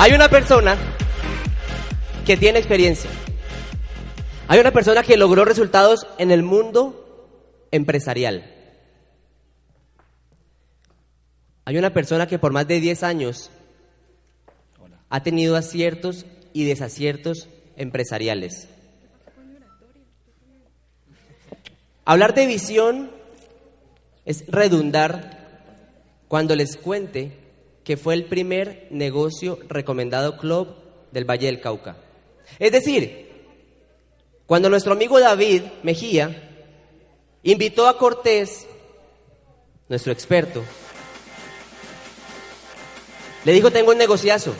Hay una persona que tiene experiencia. Hay una persona que logró resultados en el mundo empresarial. Hay una persona que por más de 10 años ha tenido aciertos y desaciertos empresariales. Hablar de visión es redundar cuando les cuente que fue el primer negocio recomendado club del Valle del Cauca. Es decir, cuando nuestro amigo David Mejía invitó a Cortés, nuestro experto, le dijo, tengo un negociazo.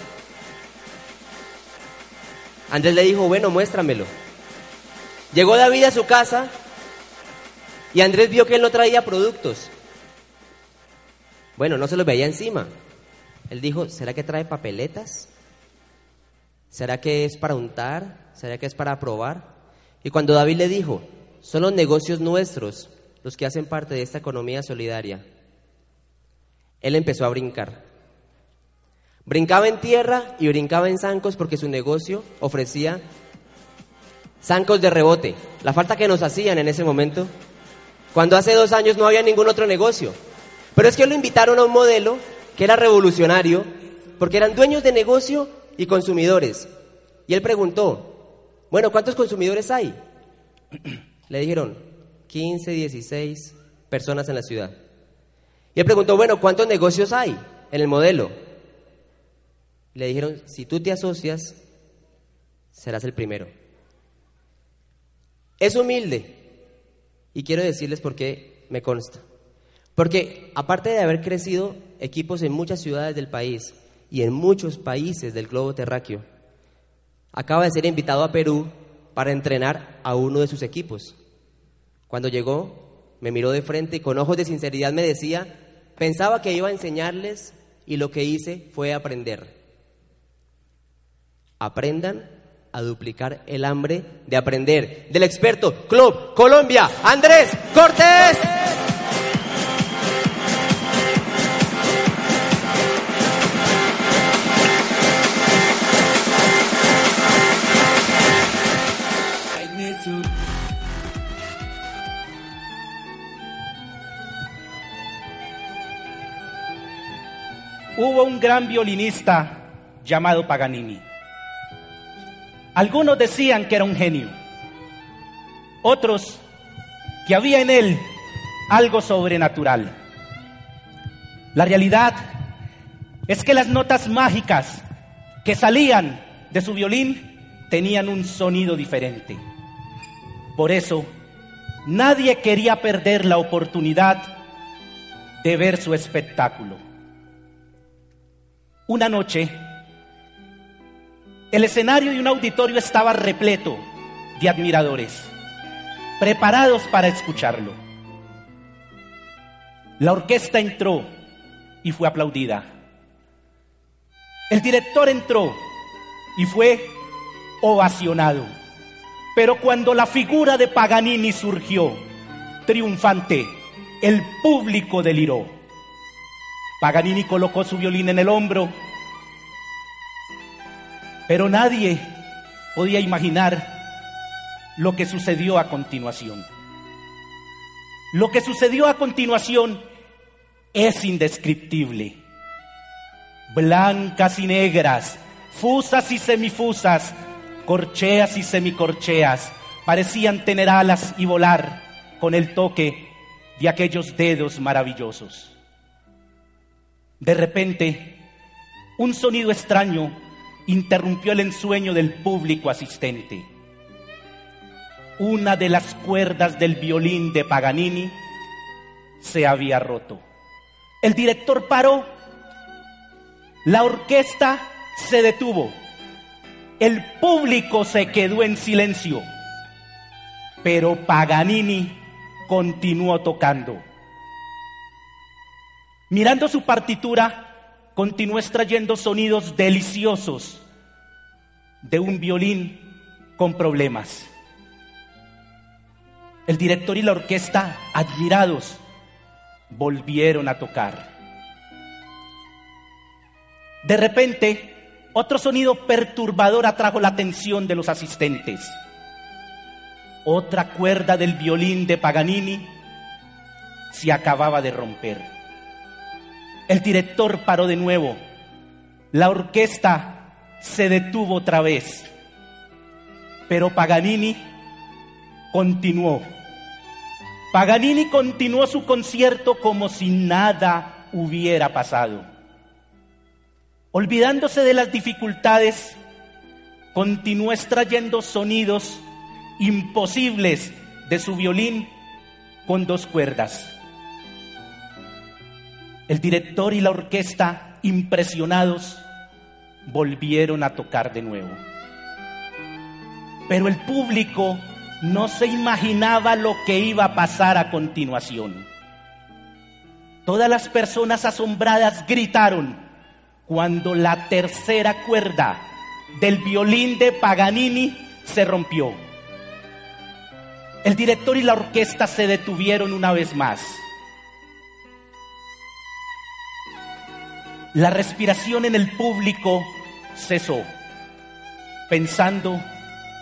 Andrés le dijo, bueno, muéstramelo. Llegó David a su casa y Andrés vio que él no traía productos. Bueno, no se los veía encima. Él dijo, ¿será que trae papeletas? ¿Será que es para untar? ¿Será que es para probar? Y cuando David le dijo, son los negocios nuestros los que hacen parte de esta economía solidaria, él empezó a brincar. Brincaba en tierra y brincaba en zancos porque su negocio ofrecía zancos de rebote. La falta que nos hacían en ese momento, cuando hace dos años no había ningún otro negocio. Pero es que lo invitaron a un modelo que era revolucionario porque eran dueños de negocio y consumidores. Y él preguntó, bueno, ¿cuántos consumidores hay? Le dijeron, 15, 16 personas en la ciudad. Y él preguntó, bueno, ¿cuántos negocios hay en el modelo? Le dijeron, si tú te asocias, serás el primero. Es humilde. Y quiero decirles por qué me consta. Porque aparte de haber crecido equipos en muchas ciudades del país y en muchos países del globo terráqueo, acaba de ser invitado a Perú para entrenar a uno de sus equipos. Cuando llegó, me miró de frente y con ojos de sinceridad me decía, pensaba que iba a enseñarles y lo que hice fue aprender. Aprendan a duplicar el hambre de aprender. Del experto Club Colombia, Andrés Cortés. Hubo un gran violinista llamado Paganini. Algunos decían que era un genio, otros que había en él algo sobrenatural. La realidad es que las notas mágicas que salían de su violín tenían un sonido diferente. Por eso, nadie quería perder la oportunidad de ver su espectáculo. Una noche, el escenario de un auditorio estaba repleto de admiradores, preparados para escucharlo. La orquesta entró y fue aplaudida. El director entró y fue ovacionado. Pero cuando la figura de Paganini surgió, triunfante, el público deliró. Paganini colocó su violín en el hombro pero nadie podía imaginar lo que sucedió a continuación. Lo que sucedió a continuación es indescriptible. Blancas y negras, fusas y semifusas, corcheas y semicorcheas, parecían tener alas y volar con el toque de aquellos dedos maravillosos. De repente, un sonido extraño interrumpió el ensueño del público asistente. Una de las cuerdas del violín de Paganini se había roto. El director paró, la orquesta se detuvo, el público se quedó en silencio, pero Paganini continuó tocando. Mirando su partitura, continuó extrayendo sonidos deliciosos de un violín con problemas. El director y la orquesta, admirados, volvieron a tocar. De repente, otro sonido perturbador atrajo la atención de los asistentes. Otra cuerda del violín de Paganini se acababa de romper. El director paró de nuevo. La orquesta se detuvo otra vez. Pero Paganini continuó. Paganini continuó su concierto como si nada hubiera pasado. Olvidándose de las dificultades, continuó extrayendo sonidos imposibles de su violín con dos cuerdas. El director y la orquesta, impresionados, volvieron a tocar de nuevo. Pero el público no se imaginaba lo que iba a pasar a continuación. Todas las personas asombradas gritaron cuando la tercera cuerda del violín de Paganini se rompió. El director y la orquesta se detuvieron una vez más. La respiración en el público cesó, pensando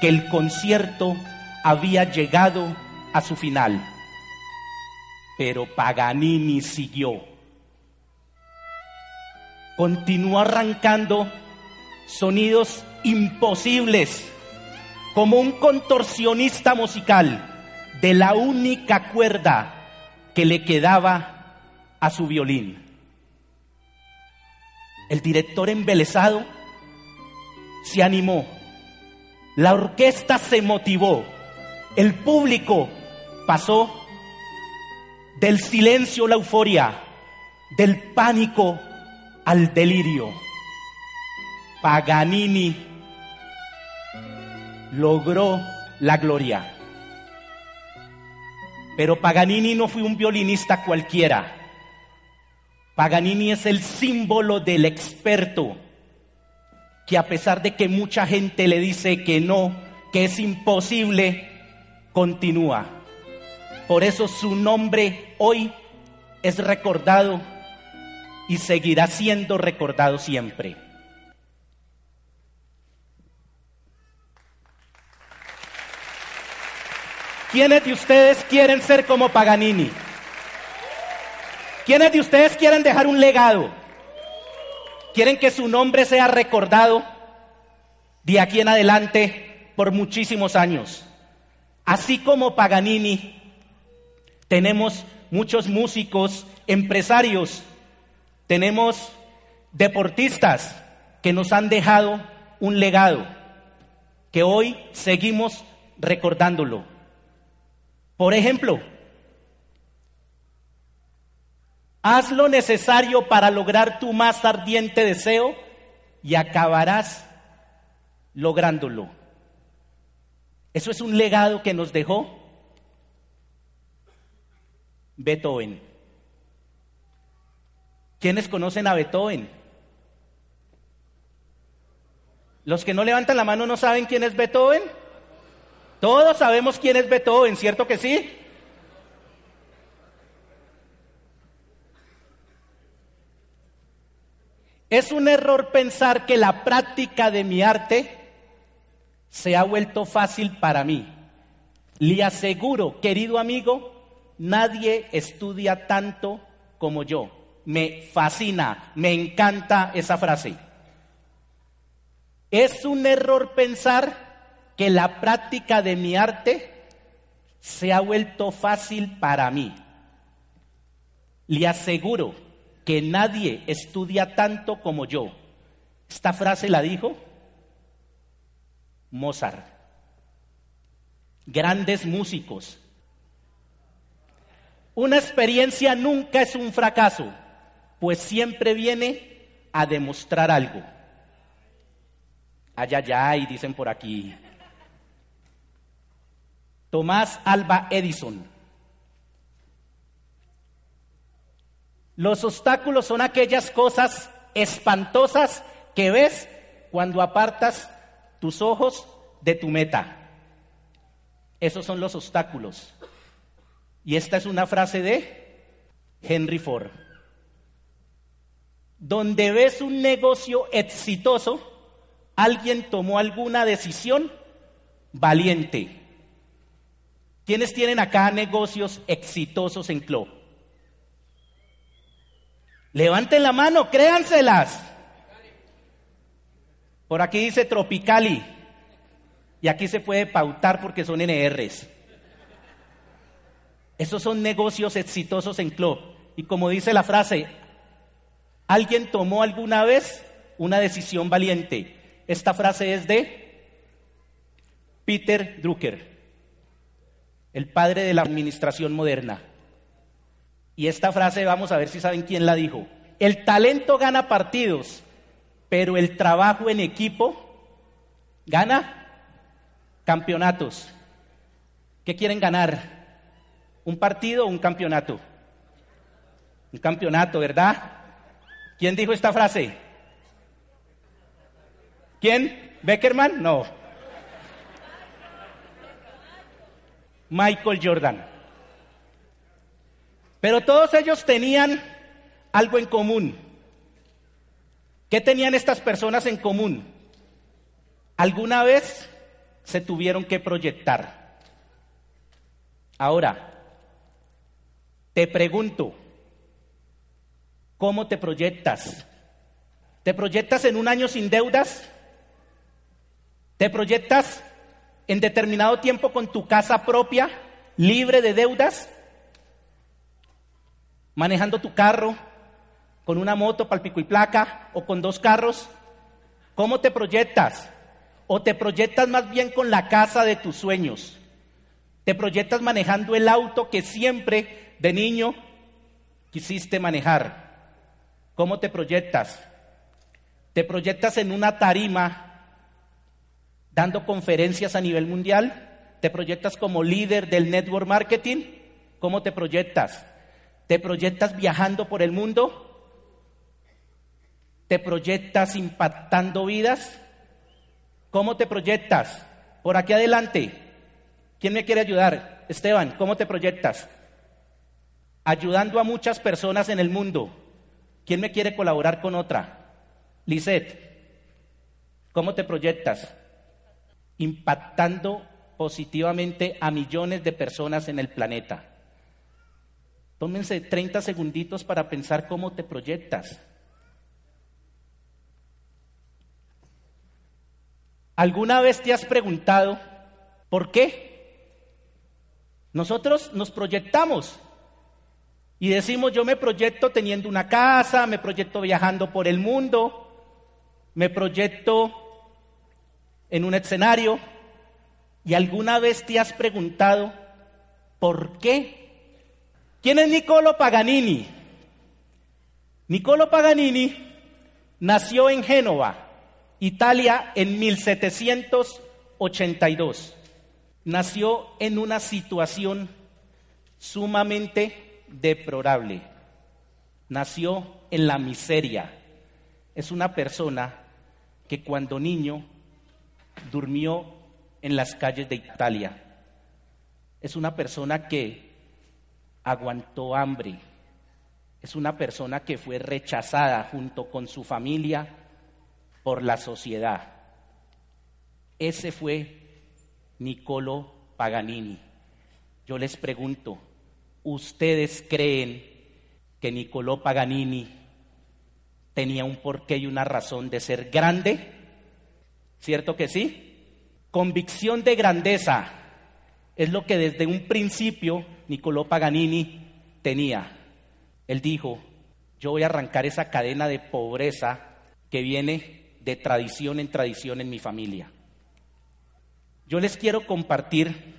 que el concierto había llegado a su final. Pero Paganini siguió. Continuó arrancando sonidos imposibles como un contorsionista musical de la única cuerda que le quedaba a su violín. El director embelesado se animó, la orquesta se motivó, el público pasó del silencio a la euforia, del pánico al delirio. Paganini logró la gloria. Pero Paganini no fue un violinista cualquiera. Paganini es el símbolo del experto, que a pesar de que mucha gente le dice que no, que es imposible, continúa. Por eso su nombre hoy es recordado y seguirá siendo recordado siempre. ¿Quiénes de ustedes quieren ser como Paganini? ¿Quiénes de ustedes quieren dejar un legado? ¿Quieren que su nombre sea recordado de aquí en adelante por muchísimos años? Así como Paganini, tenemos muchos músicos, empresarios, tenemos deportistas que nos han dejado un legado, que hoy seguimos recordándolo. Por ejemplo, haz lo necesario para lograr tu más ardiente deseo y acabarás lográndolo. Eso es un legado que nos dejó Beethoven. ¿Quiénes conocen a Beethoven? Los que no levantan la mano no saben quién es Beethoven. Todos sabemos quién es Beethoven, ¿cierto que sí? Es un error pensar que la práctica de mi arte se ha vuelto fácil para mí. Le aseguro, querido amigo, nadie estudia tanto como yo. Me fascina, me encanta esa frase. Es un error pensar que la práctica de mi arte se ha vuelto fácil para mí. Le aseguro que nadie estudia tanto como yo. Esta frase la dijo Mozart. Grandes músicos. Una experiencia nunca es un fracaso, pues siempre viene a demostrar algo. Ay, ay, ay, dicen por aquí. Tomás Alba Edison. Los obstáculos son aquellas cosas espantosas que ves cuando apartas tus ojos de tu meta. Esos son los obstáculos. Y esta es una frase de Henry Ford. Donde ves un negocio exitoso, alguien tomó alguna decisión valiente. ¿Quiénes tienen acá negocios exitosos en Club? Levanten la mano, créanselas. Por aquí dice Tropicali. Y aquí se puede pautar porque son NRs. Esos son negocios exitosos en Club. Y como dice la frase, alguien tomó alguna vez una decisión valiente. Esta frase es de Peter Drucker, el padre de la administración moderna. Y esta frase, vamos a ver si saben quién la dijo. El talento gana partidos, pero el trabajo en equipo gana campeonatos. ¿Qué quieren ganar? ¿Un partido o un campeonato? Un campeonato, ¿verdad? ¿Quién dijo esta frase? ¿Quién? ¿Beckerman? No. Michael Jordan. Pero todos ellos tenían algo en común. ¿Qué tenían estas personas en común? Alguna vez se tuvieron que proyectar. Ahora, te pregunto, ¿cómo te proyectas? ¿Te proyectas en un año sin deudas? ¿Te proyectas en determinado tiempo con tu casa propia, libre de deudas? ¿Manejando tu carro con una moto para pico y placa o con dos carros? ¿Cómo te proyectas? ¿O te proyectas más bien con la casa de tus sueños? ¿Te proyectas manejando el auto que siempre de niño quisiste manejar? ¿Cómo te proyectas? ¿Te proyectas en una tarima dando conferencias a nivel mundial? ¿Te proyectas como líder del network marketing? ¿Cómo te proyectas? ¿Te proyectas viajando por el mundo? ¿Te proyectas impactando vidas? ¿Cómo te proyectas? Por aquí adelante. ¿Quién me quiere ayudar? Esteban, ¿cómo te proyectas? ayudando a muchas personas en el mundo. ¿Quién me quiere colaborar con otra? Lisette, ¿cómo te proyectas? Impactando positivamente a millones de personas en el planeta. Tómense 30 segunditos para pensar cómo te proyectas. ¿Alguna vez te has preguntado por qué? Nosotros nos proyectamos y decimos, yo me proyecto teniendo una casa, me proyecto viajando por el mundo, me proyecto en un escenario. ¿Y alguna vez te has preguntado, ¿por qué? ¿Quién es Niccolo Paganini? Niccolo Paganini nació en Génova, Italia, en 1782. Nació en una situación sumamente deplorable. Nació en la miseria. Es una persona que cuando niño durmió en las calles de Italia. Es una persona que aguantó hambre. Es una persona que fue rechazada junto con su familia por la sociedad. Ese fue Niccolo Paganini. Yo les pregunto, ¿Ustedes creen que Nicolò Paganini tenía un porqué y una razón de ser grande? ¿Cierto que sí? Convicción de grandeza es lo que desde un principio Nicolò Paganini tenía. Él dijo, yo voy a arrancar esa cadena de pobreza que viene de tradición en tradición en mi familia. Yo les quiero compartir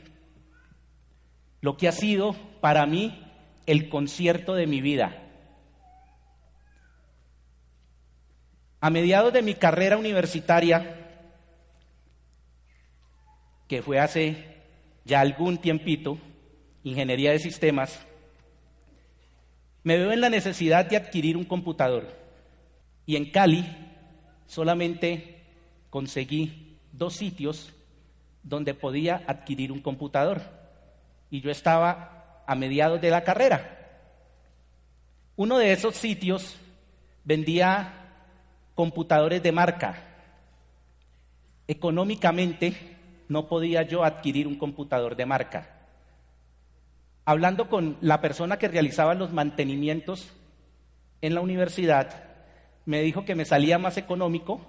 lo que ha sido para mí el concierto de mi vida. A mediados de mi carrera universitaria, que fue hace ya algún tiempito, ingeniería de sistemas, me veo en la necesidad de adquirir un computador. Y en Cali solamente conseguí dos sitios donde podía adquirir un computador. Y yo estaba a mediados de la carrera. Uno de esos sitios vendía computadores de marca. económicamente no podía yo adquirir un computador de marca. Hablando con la persona que realizaba los mantenimientos en la universidad, me dijo que me salía más económico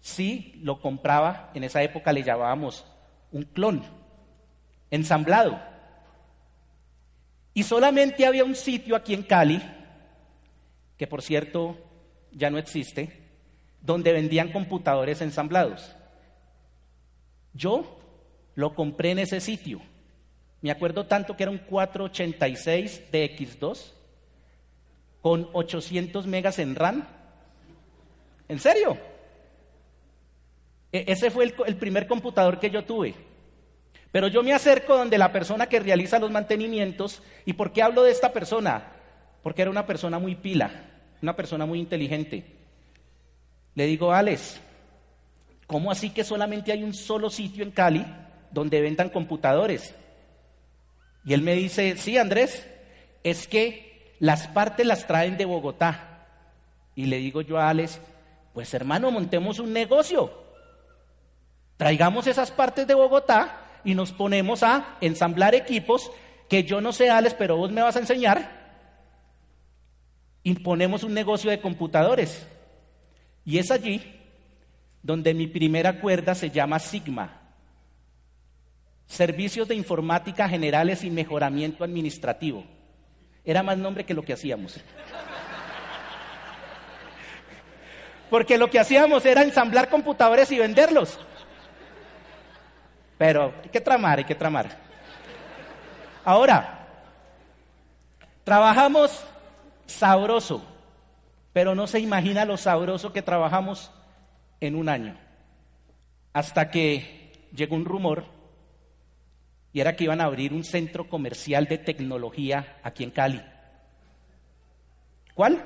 si lo compraba, en esa época le llamábamos un clon, ensamblado. Y solamente había un sitio aquí en Cali, que por cierto ya no existe, donde vendían computadores ensamblados. Yo lo compré en ese sitio. Me acuerdo tanto que era un 486 de X2 con 800 megas en RAM. ¿En serio? E, ese fue el, primer computador que yo tuve. Pero yo me acerco donde la persona que realiza los mantenimientos, ¿y por qué hablo de esta persona? Porque era una persona muy pila, una persona muy inteligente. Le digo, Alex, ¿cómo así que solamente hay un solo sitio en Cali donde vendan computadores? Y él me dice, sí, Andrés, es que las partes las traen de Bogotá. Y le digo yo a Alex, pues hermano, montemos un negocio. Traigamos esas partes de Bogotá y nos ponemos a ensamblar equipos que yo no sé, Alex, pero vos me vas a enseñar. Y ponemos un negocio de computadores. Y es allí donde mi primera cuerda se llama Sigma. Servicios de Informática Generales y Mejoramiento Administrativo. Era más nombre que lo que hacíamos. Porque lo que hacíamos era ensamblar computadores y venderlos. Pero hay que tramar, hay que tramar. Ahora, trabajamos sabroso, pero no se imagina lo sabroso que trabajamos en un año. Hasta que llegó un rumor y era que iban a abrir un centro comercial de tecnología aquí en Cali. ¿Cuál?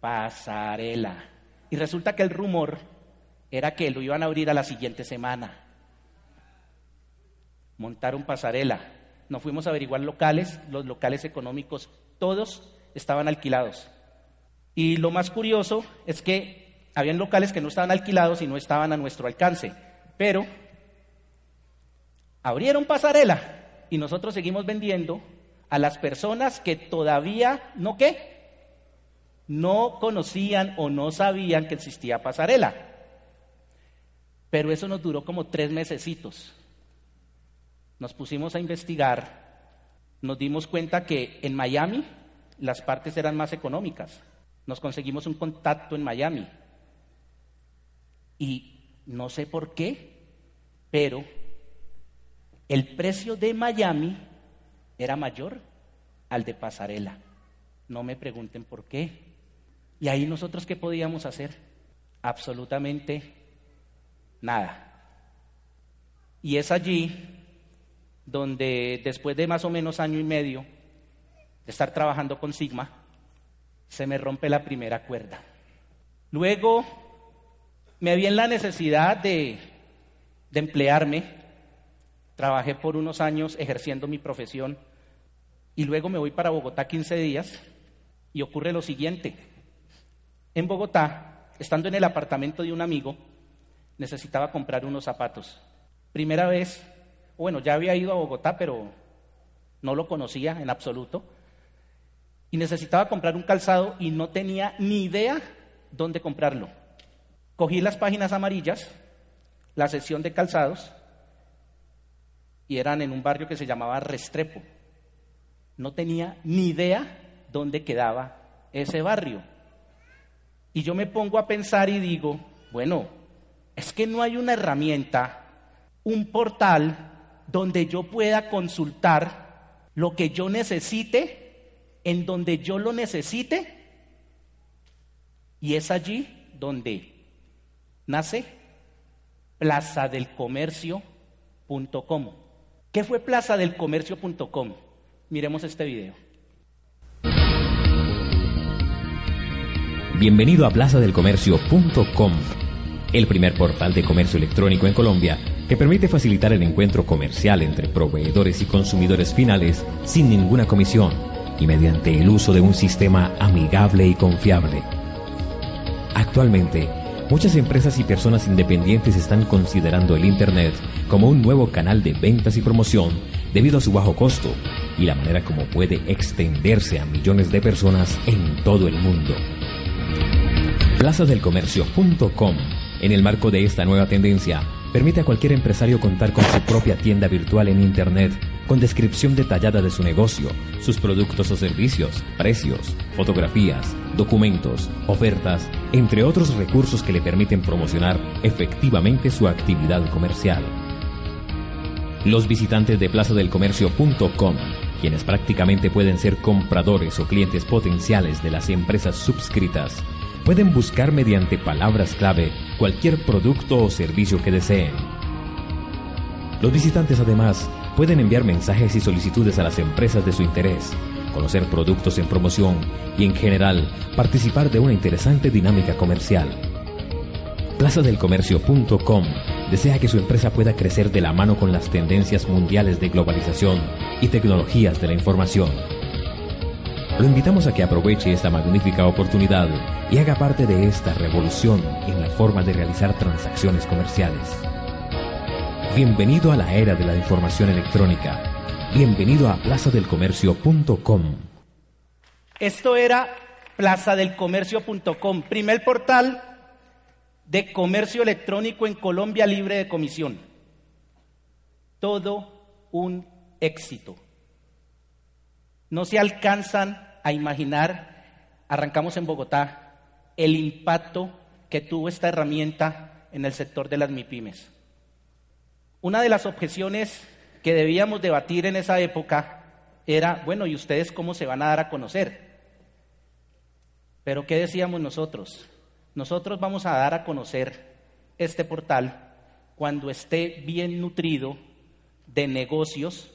Pasarela. Y resulta que el rumor era que lo iban a abrir a la siguiente semana montaron pasarela. Nos fuimos a averiguar locales, los locales económicos, todos estaban alquilados. Y lo más curioso es que habían locales que no estaban alquilados y no estaban a nuestro alcance, pero abrieron pasarela y nosotros seguimos vendiendo a las personas que todavía no qué, no conocían o no sabían que existía pasarela. Pero eso nos duró como tres mesecitos nos pusimos a investigar, nos dimos cuenta que en Miami las partes eran más económicas. Nos conseguimos un contacto en Miami. Y no sé por qué, pero el precio de Miami era mayor al de Pasarela. No me pregunten por qué. Y ahí nosotros qué podíamos hacer? Absolutamente nada. Y es allí donde después de más o menos año y medio de estar trabajando con Sigma, se me rompe la primera cuerda. Luego me vi en la necesidad de, emplearme, trabajé por unos años ejerciendo mi profesión y luego me voy para Bogotá 15 días y ocurre lo siguiente. En Bogotá, estando en el apartamento de un amigo, necesitaba comprar unos zapatos. Primera vez bueno, ya había ido a Bogotá, pero no lo conocía en absoluto. Y necesitaba comprar un calzado y no tenía ni idea dónde comprarlo. Cogí las páginas amarillas, la sección de calzados, y eran en un barrio que se llamaba Restrepo. No tenía ni idea dónde quedaba ese barrio. Y yo me pongo a pensar y digo, bueno, es que no hay una herramienta, un portal donde yo pueda consultar lo que yo necesite, en donde yo lo necesite, y es allí donde nace plazadelcomercio.com. ¿Qué fue plazadelcomercio.com? Miremos este video. Bienvenido a plazadelcomercio.com, el primer portal de comercio electrónico en Colombia que permite facilitar el encuentro comercial entre proveedores y consumidores finales sin ninguna comisión y mediante el uso de un sistema amigable y confiable. Actualmente, Muchas empresas y personas independientes están considerando el Internet como un nuevo canal de ventas y promoción debido a su bajo costo y la manera como puede extenderse a millones de personas en todo el mundo. Plazadelcomercio.com, en el marco de esta nueva tendencia, permite a cualquier empresario contar con su propia tienda virtual en Internet con descripción detallada de su negocio, sus productos o servicios, precios, fotografías, documentos, ofertas, entre otros recursos que le permiten promocionar efectivamente su actividad comercial. Los visitantes de plazadelcomercio.com, quienes prácticamente pueden ser compradores o clientes potenciales de las empresas subscritas, pueden buscar mediante palabras clave cualquier producto o servicio que deseen. Los visitantes además pueden enviar mensajes y solicitudes a las empresas de su interés, conocer productos en promoción y en general participar de una interesante dinámica comercial. Plazadelcomercio.com desea que su empresa pueda crecer de la mano con las tendencias mundiales de globalización y tecnologías de la información. Lo invitamos a que aproveche esta magnífica oportunidad y haga parte de esta revolución en la forma de realizar transacciones comerciales. Bienvenido a la era de la información electrónica. Bienvenido a plazadelcomercio.com. Esto era plazadelcomercio.com, primer portal de comercio electrónico en Colombia libre de comisión. Todo un éxito. No se alcanzan a imaginar, arrancamos en Bogotá, el impacto que tuvo esta herramienta en el sector de las MIPIMES. Una de las objeciones que debíamos debatir en esa época era, bueno, ¿y ustedes cómo se van a dar a conocer? Pero ¿qué decíamos nosotros? Nosotros vamos a dar a conocer este portal cuando esté bien nutrido de negocios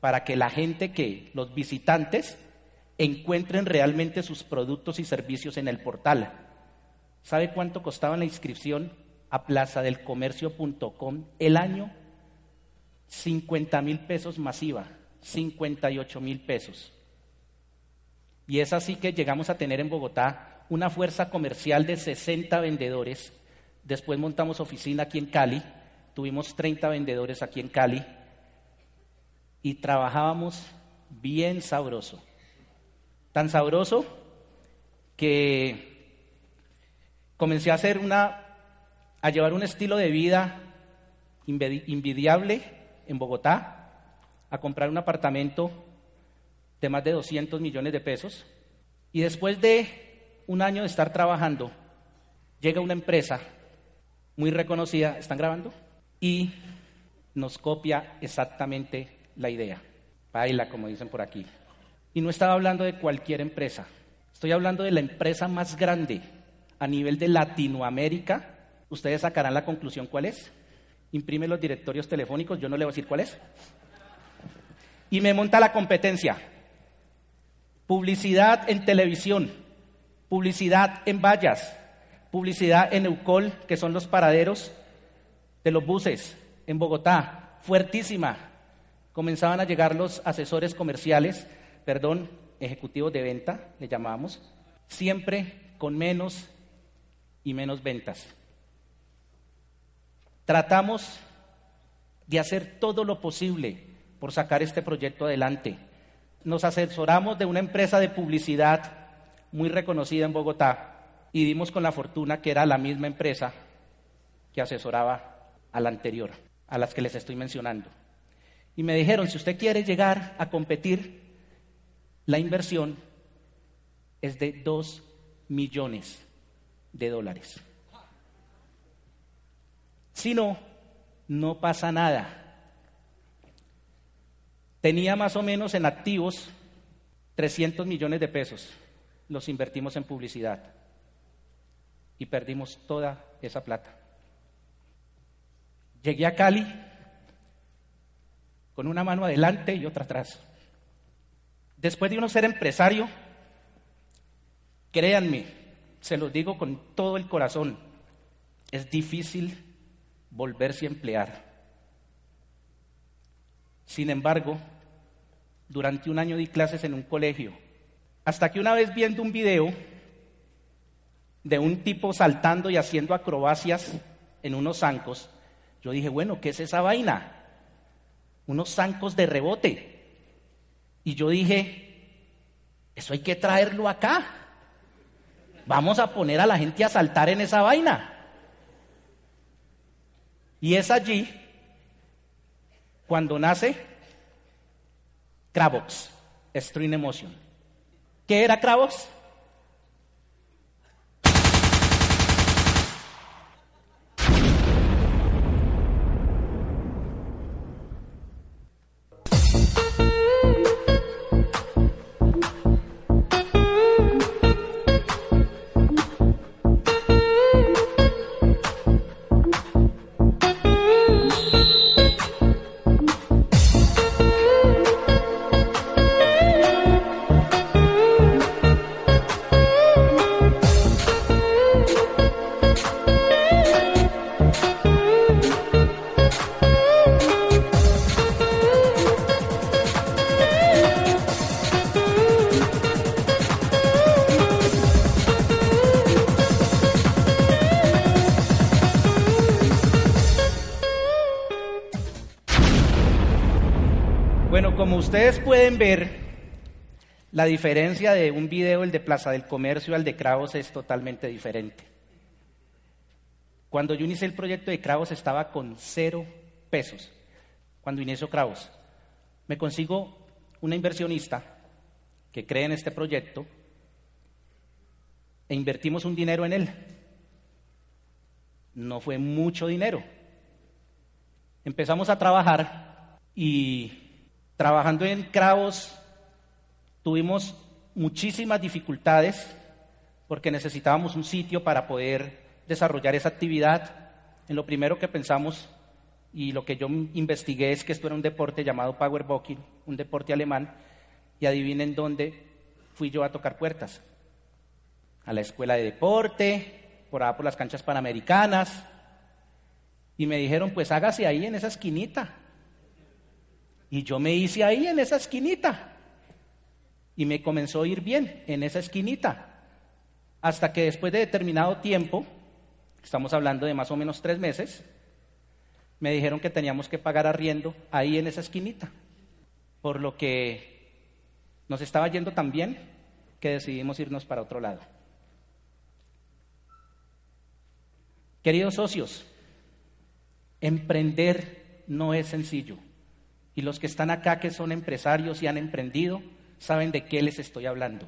para que la gente que, los visitantes, encuentren realmente sus productos y servicios en el portal. ¿Sabe cuánto costaba la inscripción a plazadelcomercio.com el año? 50 mil pesos masiva, 58 mil pesos. Y es así que llegamos a tener en Bogotá una fuerza comercial de 60 vendedores. Después montamos oficina aquí en Cali, tuvimos 30 vendedores aquí en Cali y trabajábamos bien sabroso. Tan sabroso que comencé a hacer una a llevar un estilo de vida invidiable en Bogotá a comprar un apartamento de más de 200 millones de pesos y después de un año de estar trabajando, llega una empresa muy reconocida, ¿están grabando? Y nos copia exactamente la idea. Baila, como dicen por aquí. Y no estaba hablando de cualquier empresa, estoy hablando de la empresa más grande a nivel de Latinoamérica. Ustedes sacarán la conclusión cuál es imprime los directorios telefónicos, yo no le voy a decir cuál es, y me monta la competencia. Publicidad en televisión, publicidad en vallas, publicidad en Eucol, que son los paraderos de los buses en Bogotá, fuertísima. Comenzaban a llegar los asesores comerciales, perdón, ejecutivos de venta, le llamábamos, siempre con menos y menos ventas. Tratamos de hacer todo lo posible por sacar este proyecto adelante. Nos asesoramos de una empresa de publicidad muy reconocida en Bogotá y dimos con la fortuna que era la misma empresa que asesoraba a la anterior, a las que les estoy mencionando. Y me dijeron, si usted quiere llegar a competir, la inversión es de dos millones de dólares. Si no, no pasa nada. Tenía más o menos en activos 300 millones de pesos. Los invertimos en publicidad y perdimos toda esa plata. Llegué a Cali con una mano adelante y otra atrás. Después de uno ser empresario, créanme, se los digo con todo el corazón, es difícil volverse a emplear. Sin embargo, durante un año di clases en un colegio, hasta que una vez viendo un video, de un tipo saltando y haciendo acrobacias en unos zancos, yo dije, bueno, ¿qué es esa vaina? Unos zancos de rebote. Y yo dije, eso hay que traerlo acá. Vamos a poner a la gente a saltar en esa vaina. Y es allí cuando nace Cravox, String Emotion. ¿Qué era Cravox? Pueden ver, la diferencia de un video, el de Plaza del Comercio, al de Cravos es totalmente diferente. Cuando yo inicié el proyecto de Cravos estaba con cero pesos. Cuando inicio Cravos, me consigo una inversionista que cree en este proyecto e invertimos un dinero en él. No fue mucho dinero. Empezamos a trabajar y Trabajando en Cravos tuvimos muchísimas dificultades porque necesitábamos un sitio para poder desarrollar esa actividad. En lo primero que pensamos y lo que yo investigué es que esto era un deporte llamado Powerboking, un deporte alemán, y adivinen dónde fui yo a tocar puertas. A la escuela de deporte, por allá por las canchas panamericanas, y me dijeron, pues hágase ahí en esa esquinita. Y yo me hice ahí en esa esquinita. Y me comenzó a ir bien en esa esquinita. Hasta que después de determinado tiempo, estamos hablando de más o menos tres meses, me dijeron que teníamos que pagar arriendo ahí en esa esquinita. Por lo que nos estaba yendo tan bien que decidimos irnos para otro lado. Queridos socios, emprender no es sencillo. Y los que están acá, que son empresarios y han emprendido, saben de qué les estoy hablando.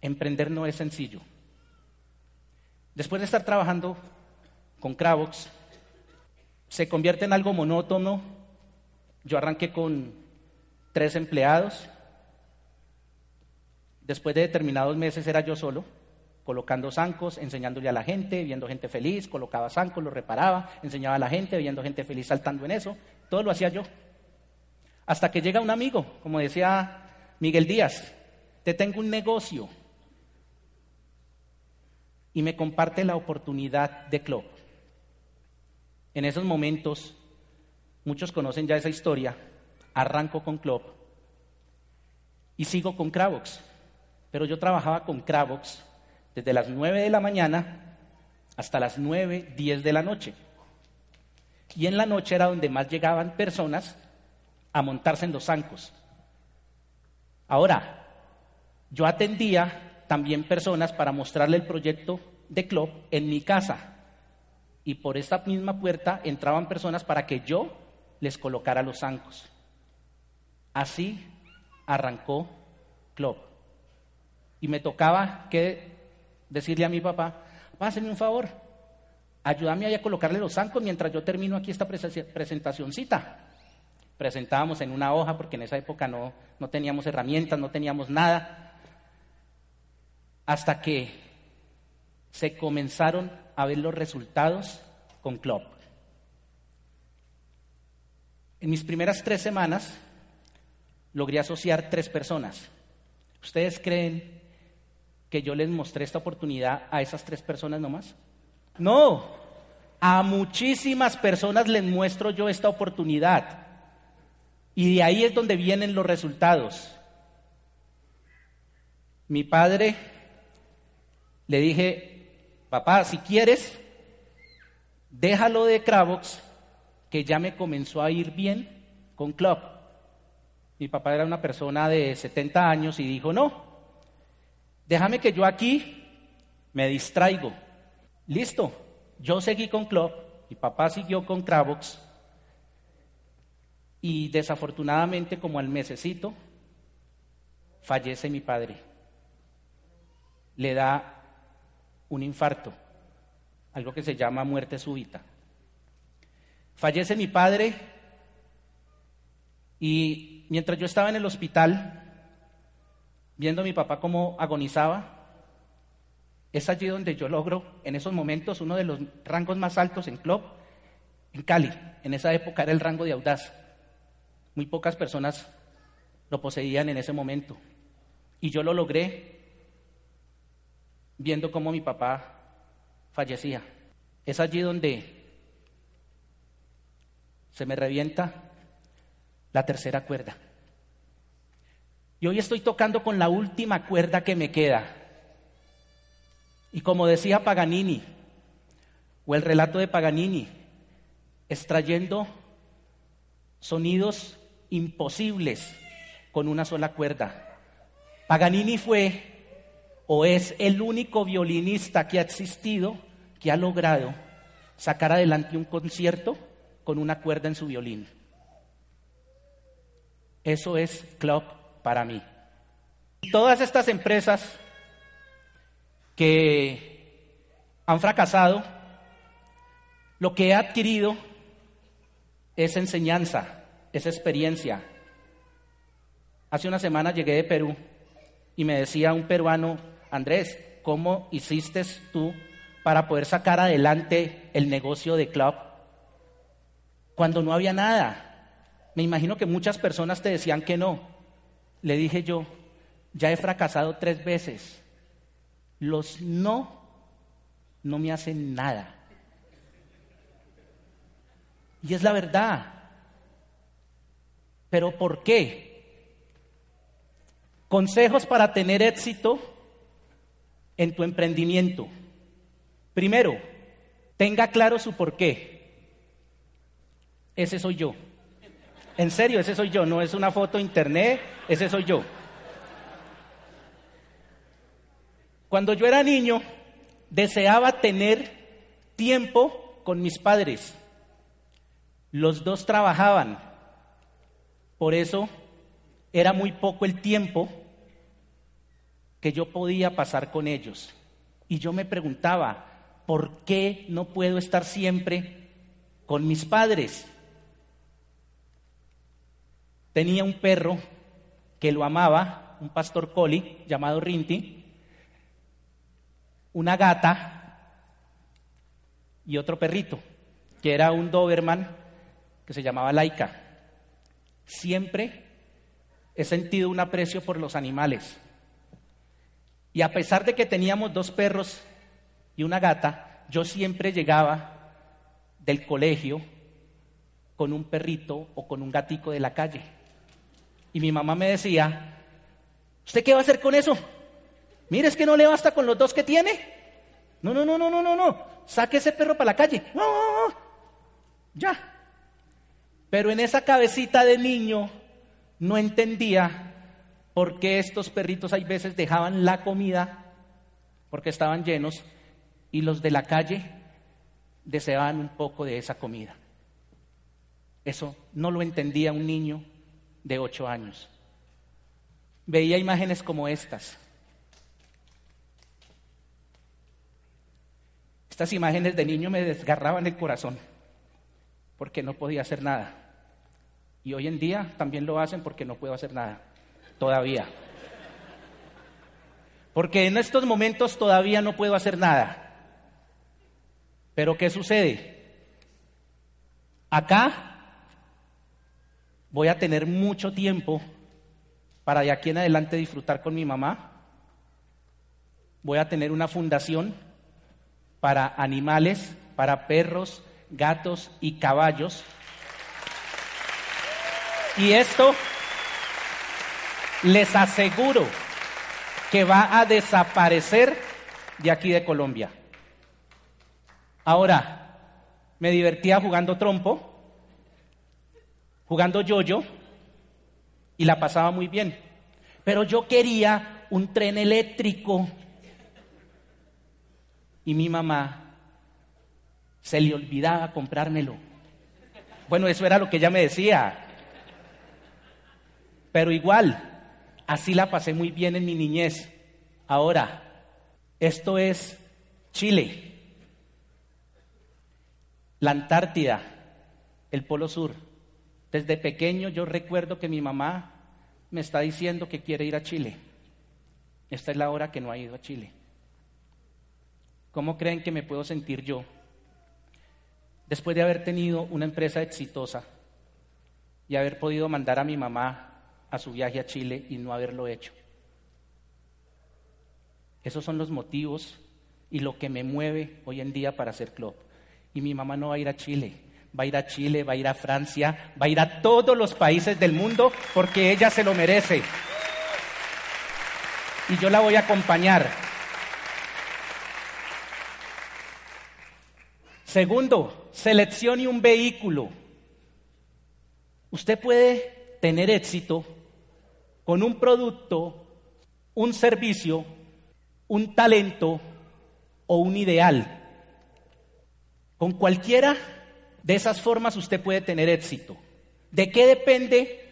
Emprender no es sencillo. Después de estar trabajando con Cravox, se convierte en algo monótono. Yo arranqué con tres empleados. Después de determinados meses era yo solo colocando zancos, enseñándole a la gente, viendo gente feliz, colocaba zancos, los reparaba, enseñaba a la gente, viendo gente feliz saltando en eso, todo lo hacía yo. Hasta que llega un amigo, como decía Miguel Díaz, te tengo un negocio y me comparte la oportunidad de club. En esos momentos, muchos conocen ya esa historia, arranco con club y sigo con Cravox, pero yo trabajaba con Cravox desde las 9 de la mañana hasta las 9, 10 de la noche. Y en la noche era donde más llegaban personas a montarse en los zancos. Ahora, yo atendía también personas para mostrarle el proyecto de club en mi casa. Y por esta misma puerta entraban personas para que yo les colocara los zancos. Así arrancó club. Y me tocaba que decirle a mi papá, pásenme un favor, ayúdame a colocarle los zancos mientras yo termino aquí esta presentacióncita. Presentábamos en una hoja porque en esa época no, no teníamos herramientas, no teníamos nada, hasta que se comenzaron a ver los resultados con Club. En mis primeras tres semanas logré asociar tres personas. ¿Ustedes creen que yo les mostré esta oportunidad a esas tres personas nomás? No, a muchísimas personas les muestro yo esta oportunidad. Y de ahí es donde vienen los resultados. Mi padre le dije, papá, si quieres, déjalo de Cravox, que ya me comenzó a ir bien con Club. Mi papá era una persona de 70 años y dijo, no, déjame que yo aquí me distraigo. Listo, yo seguí con Club, mi papá siguió con Cravox y desafortunadamente como al mesecito fallece mi padre. Le da un infarto, algo que se llama muerte súbita. Fallece mi padre y mientras yo estaba en el hospital, viendo a mi papá cómo agonizaba, es allí donde yo logro, en esos momentos, uno de los rangos más altos en club, en Cali. En esa época era el rango de audaz. Muy pocas personas lo poseían en ese momento. Y yo lo logré viendo cómo mi papá fallecía. Es allí donde se me revienta la tercera cuerda. Y hoy estoy tocando con la última cuerda que me queda. Y como decía Paganini, o el relato de Paganini, extrayendo sonidos imposibles con una sola cuerda. Paganini fue o es el único violinista que ha existido que ha logrado sacar adelante un concierto con una cuerda en su violín. Eso es club para mí. Todas estas empresas que han fracasado, lo que he adquirido es enseñanza, es experiencia. Hace una semana llegué de Perú y me decía un peruano, Andrés, ¿cómo hiciste tú para poder sacar adelante el negocio de club cuando no había nada? Me imagino que muchas personas te decían que no. Le dije yo, ya he fracasado tres veces. Los no no me hacen nada. Y es la verdad. Pero ¿por qué? Consejos para tener éxito en tu emprendimiento. Primero, tenga claro su por qué. Ese soy yo. En serio, ese soy yo, no es una foto internet, ese soy yo. Cuando yo era niño, deseaba tener tiempo con mis padres. Los dos trabajaban. Por eso era muy poco el tiempo que yo podía pasar con ellos. Y yo me preguntaba, ¿por qué no puedo estar siempre con mis padres? tenía un perro que lo amaba, un pastor collie llamado Rinty, una gata y otro perrito, que era un Doberman que se llamaba Laika. Siempre he sentido un aprecio por los animales. Y a pesar de que teníamos dos perros y una gata, yo siempre llegaba del colegio con un perrito o con un gatico de la calle. Y mi mamá me decía, ¿usted qué va a hacer con eso? Mire, es que no le basta con los dos que tiene. No, no, no, no, no, no, no. Saque ese perro para la calle. No, no, no. Ya. Pero en esa cabecita de niño no entendía por qué estos perritos hay veces dejaban la comida porque estaban llenos y los de la calle deseaban un poco de esa comida. Eso no lo entendía un niño de ocho años. Veía imágenes como estas. Estas imágenes de niño me desgarraban el corazón porque no podía hacer nada. Y hoy en día también lo hacen porque no puedo hacer nada. Todavía. Porque en estos momentos todavía no puedo hacer nada. Pero ¿qué sucede? Acá voy a tener mucho tiempo para de aquí en adelante disfrutar con mi mamá. Voy a tener una fundación para animales, para perros, gatos y caballos. Y esto les aseguro que va a desaparecer de aquí de Colombia. Ahora, me divertía jugando trompo, jugando yoyo y la pasaba muy bien. Pero yo quería un tren eléctrico. Y mi mamá se le olvidaba comprármelo. Bueno, eso era lo que ella me decía. Pero igual, así la pasé muy bien en mi niñez. Ahora, esto es Chile, la Antártida, el Polo Sur. Desde pequeño yo recuerdo que mi mamá me está diciendo que quiere ir a Chile. Esta es la hora que no ha ido a Chile. ¿Cómo creen que me puedo sentir yo después de haber tenido una empresa exitosa y haber podido mandar a mi mamá a su viaje a Chile y no haberlo hecho? Esos son los motivos y lo que me mueve hoy en día para hacer club. Y mi mamá no va a ir a Chile, va a ir a Chile, va a ir a Francia, va a ir a todos los países del mundo porque ella se lo merece. Y yo la voy a acompañar. Segundo, seleccione un vehículo. Usted puede tener éxito con un producto, un servicio, un talento o un ideal. Con cualquiera de esas formas usted puede tener éxito. ¿De qué depende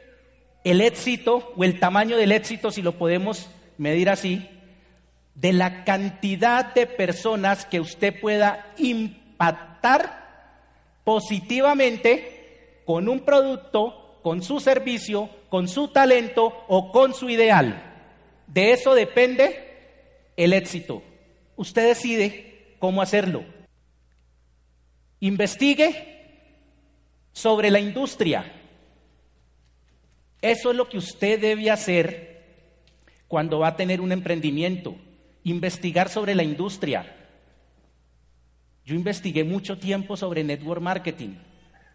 el éxito o el tamaño del éxito, si lo podemos medir así? De la cantidad de personas que usted pueda impactar positivamente con un producto, con su servicio, con su talento o con su ideal. De eso depende el éxito. Usted decide cómo hacerlo. Investigue sobre la industria. Eso es lo que usted debe hacer cuando va a tener un emprendimiento, investigar sobre la industria. Yo investigué mucho tiempo sobre network marketing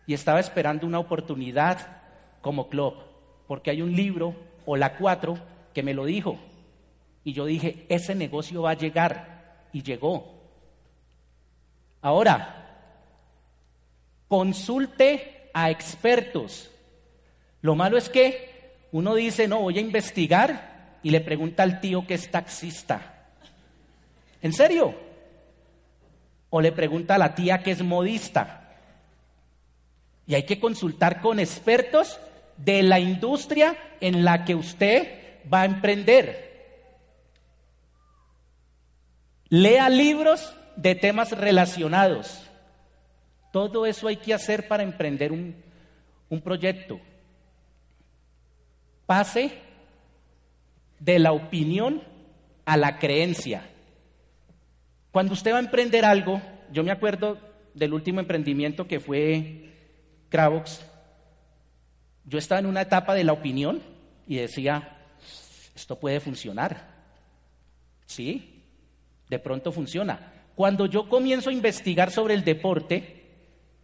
y estaba esperando una oportunidad como club, porque hay un libro o la cuatro que me lo dijo. Y yo dije, ese negocio va a llegar y llegó. Ahora, consulte a expertos. Lo malo es que uno dice, no, voy a investigar y le pregunta al tío que es taxista. ¿En serio? O le pregunta a la tía que es modista. Y hay que consultar con expertos de la industria en la que usted va a emprender. Lea libros de temas relacionados. Todo eso hay que hacer para emprender un, proyecto. Pase de la opinión a la creencia. Cuando usted va a emprender algo, yo me acuerdo del último emprendimiento que fue Cravox, yo estaba en una etapa de la opinión y decía, esto puede funcionar. Sí, de pronto funciona. Cuando yo comienzo a investigar sobre el deporte,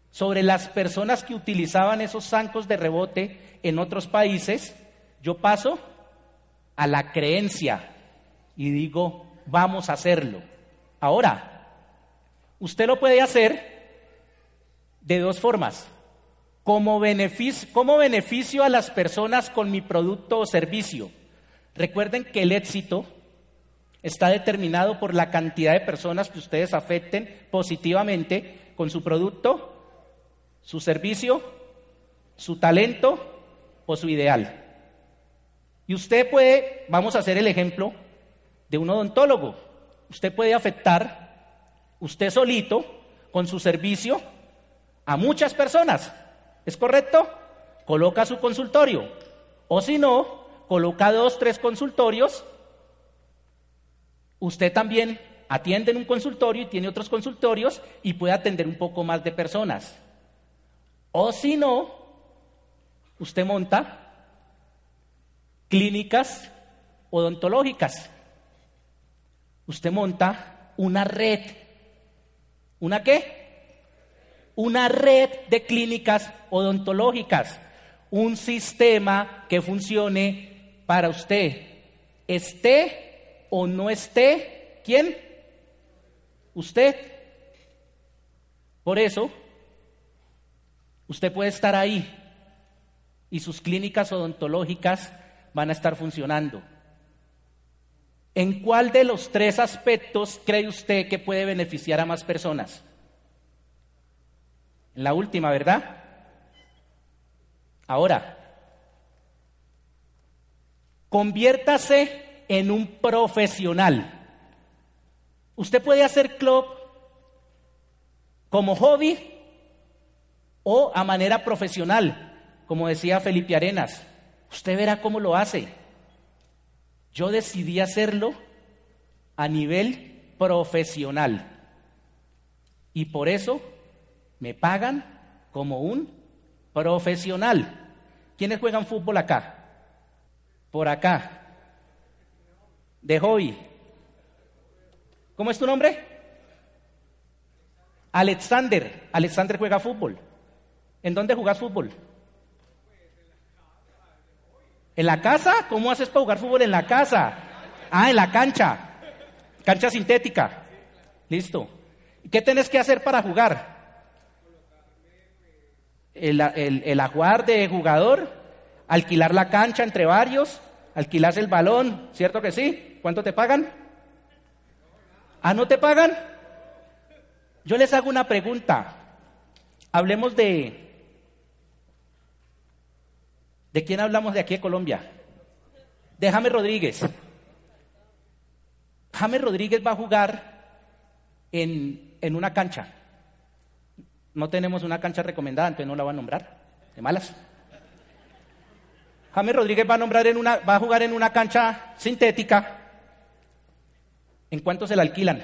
sobre las personas que utilizaban esos zancos de rebote en otros países, yo paso a la creencia y digo, vamos a hacerlo. Ahora, usted lo puede hacer de dos formas. Como beneficio, beneficio a las personas con mi producto o servicio. Recuerden que el éxito está determinado por la cantidad de personas que ustedes afecten positivamente con su producto su servicio, su talento o su ideal. Y usted puede, vamos a hacer el ejemplo de un odontólogo. Usted puede afectar, usted solito, con su servicio, a muchas personas. ¿Es correcto? Coloca su consultorio. O si no, coloca dos, tres consultorios. Usted también atiende en un consultorio y tiene otros consultorios y puede atender un poco más de personas. O si no, usted monta clínicas odontológicas. Usted monta una red. ¿Una qué? Una red de clínicas odontológicas. Un sistema que funcione para usted. Esté o no esté, ¿quién? Usted. Por eso, usted puede estar ahí y sus clínicas odontológicas van a estar funcionando. ¿En cuál de los tres aspectos cree usted que puede beneficiar a más personas? La última, ¿verdad? Ahora, conviértase en un profesional. Usted puede hacer club como hobby o a manera profesional, como decía Felipe Arenas. Usted verá cómo lo hace. Yo decidí hacerlo a nivel profesional. Y por eso me pagan como un profesional. ¿Quiénes juegan fútbol acá? Por acá. De hobby. ¿Cómo es tu nombre? Alexander. Alexander juega fútbol. ¿En dónde jugas fútbol? ¿En la casa? ¿Cómo haces para jugar fútbol en la casa? Ah, en la cancha. Cancha sintética. Listo. ¿Qué tenés que hacer para jugar? El, el, ajuar de jugador, alquilar la cancha entre varios, alquilas el balón, ¿cierto que sí? ¿Cuánto te pagan? ¿Ah, no te pagan? Yo les hago una pregunta. Hablemos de... ¿De quién hablamos de aquí de Colombia? De James Rodríguez. James Rodríguez va a jugar en, en una cancha. No tenemos una cancha recomendada, entonces no la va a nombrar. De malas. James Rodríguez va a, nombrar en una, va a jugar en una cancha sintética. ¿En cuánto se la alquilan?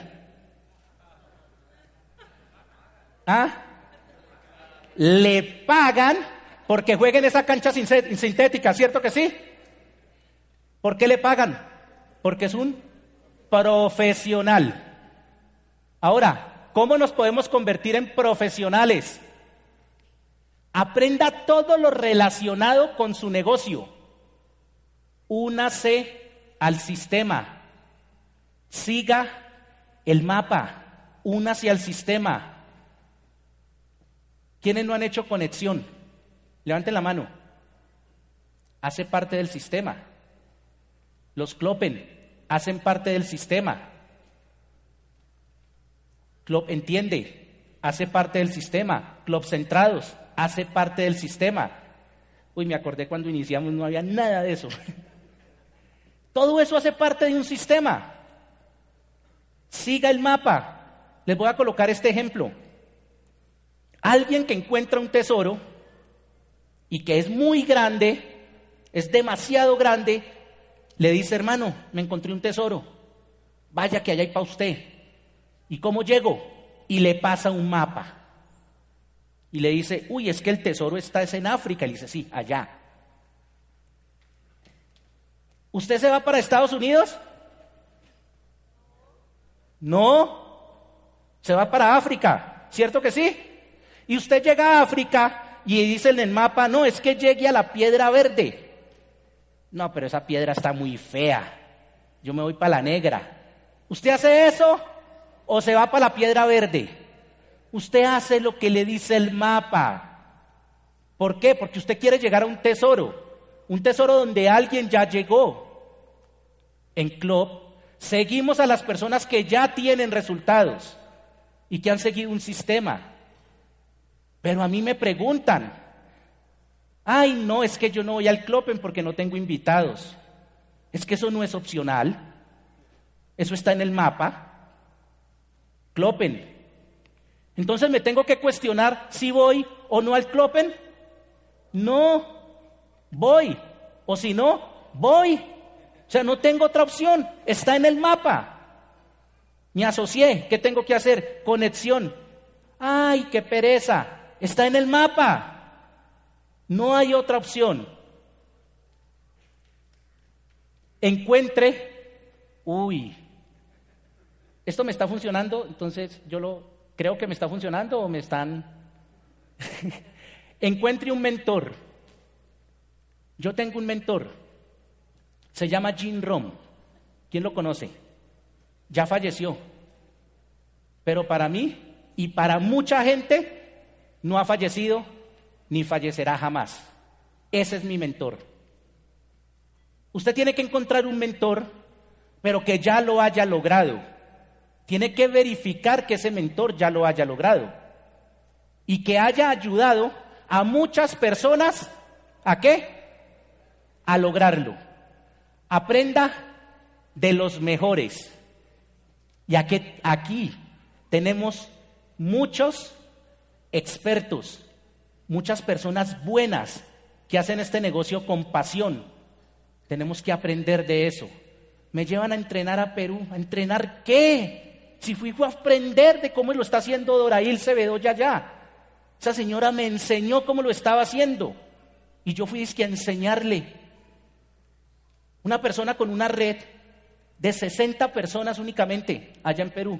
¿Ah? Le pagan porque juegue en esa cancha sintética, ¿cierto que sí? ¿Por qué le pagan? Porque es un profesional. Ahora, ¿cómo nos podemos convertir en profesionales? Aprenda todo lo relacionado con su negocio. Únase al sistema. Siga el mapa. Únase al sistema. ¿Quiénes no han hecho conexión? Levanten la mano. Hace parte del sistema. Los Kloppen hacen parte del sistema. Club entiende, hace parte del sistema. Club centrados, hace parte del sistema. Uy, me acordé cuando iniciamos, no había nada de eso. Todo eso hace parte de un sistema. Siga el mapa. Les voy a colocar este ejemplo. Alguien que encuentra un tesoro y que es muy grande, es demasiado grande, le dice, hermano, me encontré un tesoro, vaya que allá hay para usted. ¿Y cómo llego? Y le pasa un mapa. Y le dice, uy, es que el tesoro está en África. Y le dice, sí, allá. ¿Usted se va para Estados Unidos? No, se va para África, ¿cierto que sí? Y usted llega a África y dice en el mapa, no, es que llegue a la piedra verde. No, pero esa piedra está muy fea. Yo me voy para la negra. ¿Usted hace eso o se va para la piedra verde? Usted hace lo que le dice el mapa. ¿Por qué? Porque usted quiere llegar a un tesoro. Un tesoro donde alguien ya llegó. En Club seguimos a las personas que ya tienen resultados y que han seguido un sistema. Pero a mí me preguntan, Ay, no, es que yo no voy al Clopen porque no tengo invitados. Es que eso no es opcional. Eso está en el mapa. Clopen. Entonces me tengo que cuestionar si voy o no al Clopen. No, voy. O si no, voy. O sea, no tengo otra opción. Está en el mapa. Me asocié. ¿Qué tengo que hacer? Conexión. Ay, qué pereza. Está en el mapa. No hay otra opción. Encuentre, uy, esto me está funcionando, entonces yo lo creo que me está funcionando o me están... Encuentre un mentor. Yo tengo un mentor. Se llama Jim Rom. ¿Quién lo conoce? Ya falleció. Pero para mí y para mucha gente no ha fallecido ni fallecerá jamás. Ese es mi mentor. Usted tiene que encontrar un mentor, pero que ya lo haya logrado. Tiene que verificar que ese mentor ya lo haya logrado y que haya ayudado a muchas personas a qué? A lograrlo. Aprenda de los mejores. Y aquí, aquí tenemos muchos expertos, muchas personas buenas que hacen este negocio con pasión. Tenemos que aprender de eso. Me llevan a entrenar a Perú. ¿A entrenar qué? Si fui, a aprender de cómo lo está haciendo Dorail Cebedoya allá. Esa señora me enseñó cómo lo estaba haciendo. Y yo fui a enseñarle. Una persona con una red de 60 personas únicamente allá en Perú,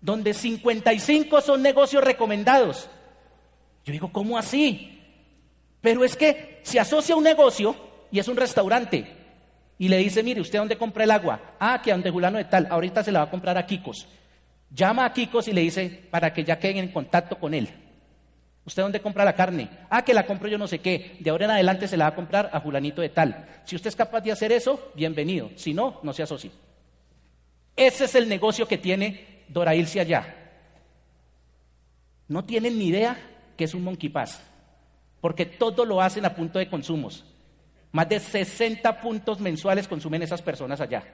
donde 55 son negocios recomendados. Yo digo, ¿cómo así? Pero es que se asocia un negocio y es un restaurante y le dice, mire, ¿usted dónde compra el agua? Ah, que donde Julano de tal, ahorita se la va a comprar a Kikos. Llama a Kikos y le dice para que ya queden en contacto con él. ¿Usted dónde compra la carne? Ah, que la compro yo no sé qué. De ahora en adelante se la va a comprar a Julanito de tal. Si usted es capaz de hacer eso, bienvenido. Si no, no se asocie. Ese es el negocio que tiene Dorailse allá. No tienen ni idea que es un monkey pass, porque todo lo hacen a punto de consumos. Más de 60 puntos mensuales consumen esas personas allá.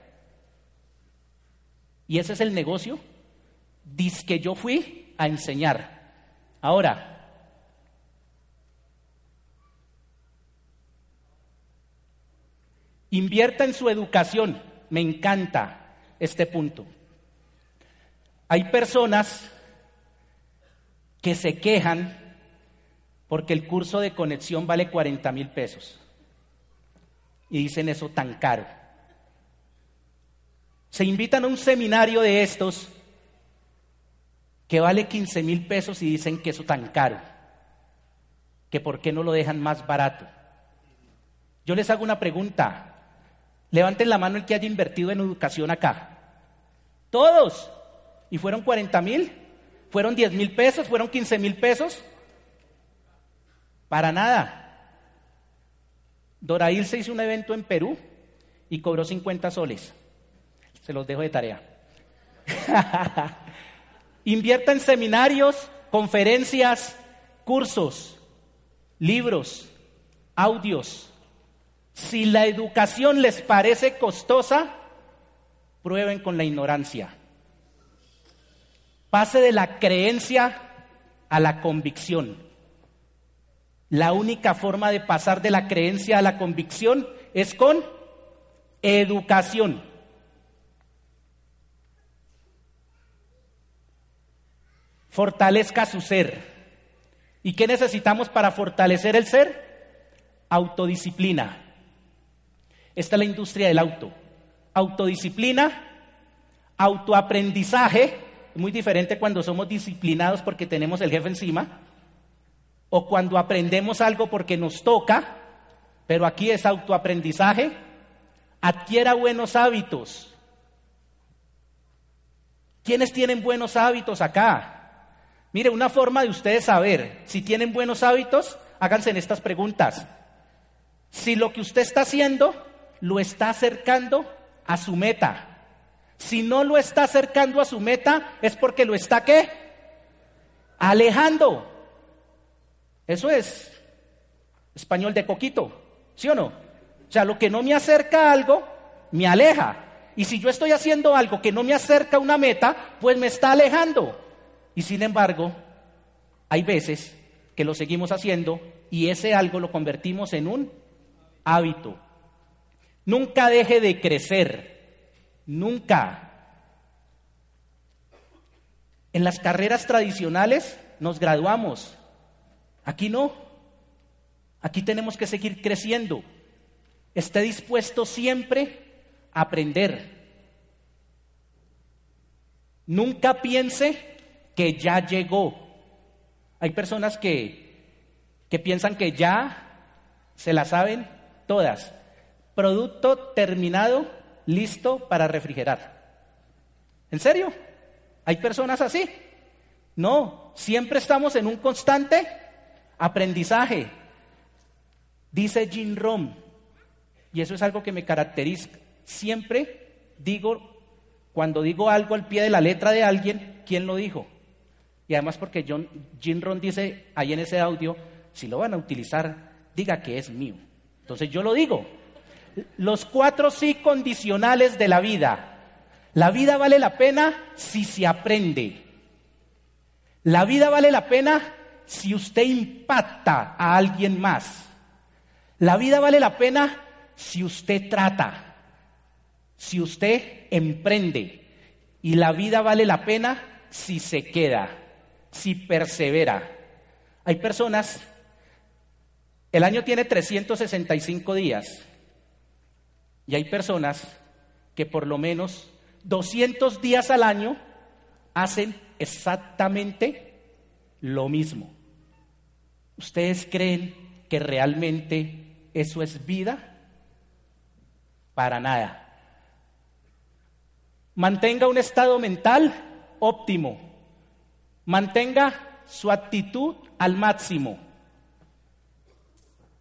Y ese es el negocio Dice que yo fui a enseñar. Ahora, Invierta en su educación. Me encanta este punto. Hay personas que se quejan porque el curso de conexión vale 40 mil pesos. Y dicen eso tan caro. Se invitan a un seminario de estos que vale 15 mil pesos y dicen que eso tan caro. Que por qué no lo dejan más barato. Yo les hago una pregunta. Levanten la mano el que haya invertido en educación acá. Todos. ¿Y fueron 40 mil? ¿Fueron 10 mil pesos? ¿Fueron 15 mil pesos? Para nada. Dorail se hizo un evento en Perú y cobró 50 soles. Se los dejo de tarea. Invierta en seminarios, conferencias, cursos, libros, audios, si la educación les parece costosa, prueben con la ignorancia. Pase de la creencia a la convicción. La única forma de pasar de la creencia a la convicción es con educación. Fortalezca su ser. ¿Y qué necesitamos para fortalecer el ser? Autodisciplina. Esta es la industria del auto. Autodisciplina, autoaprendizaje, muy diferente cuando somos disciplinados porque tenemos el jefe encima, o cuando aprendemos algo porque nos toca, pero aquí es autoaprendizaje, adquiera buenos hábitos. ¿Quiénes tienen buenos hábitos acá? Mire, una forma de ustedes saber si tienen buenos hábitos, háganse en estas preguntas. Si lo que usted está haciendo lo está acercando a su meta. Si no lo está acercando a su meta, es porque lo está qué? Alejando. Eso es español de coquito, ¿sí o no? O sea, lo que no me acerca a algo, me aleja. Y si yo estoy haciendo algo que no me acerca a una meta, pues me está alejando. Y sin embargo, hay veces que lo seguimos haciendo y ese algo lo convertimos en un hábito. Nunca deje de crecer. Nunca. En las carreras tradicionales nos graduamos. Aquí no. Aquí tenemos que seguir creciendo. Esté dispuesto siempre a aprender. Nunca piense que ya llegó. Hay personas que, que piensan que ya se la saben todas. Producto terminado, listo para refrigerar. ¿En serio? ¿Hay personas así? No, siempre estamos en un constante aprendizaje. Dice Jim Rom, y eso es algo que me caracteriza. Siempre digo, cuando digo algo al pie de la letra de alguien, ¿quién lo dijo? Y además porque John, Jim Ron dice ahí en ese audio, si lo van a utilizar, diga que es mío. Entonces yo lo digo. Los cuatro sí condicionales de la vida. La vida vale la pena si se aprende. La vida vale la pena si usted impacta a alguien más. La vida vale la pena si usted trata, si usted emprende. Y la vida vale la pena si se queda, si persevera. Hay personas, el año tiene 365 días, y hay personas que por lo menos 200 días al año hacen exactamente lo mismo. ¿Ustedes creen que realmente eso es vida? Para nada. Mantenga un estado mental óptimo. Mantenga su actitud al máximo.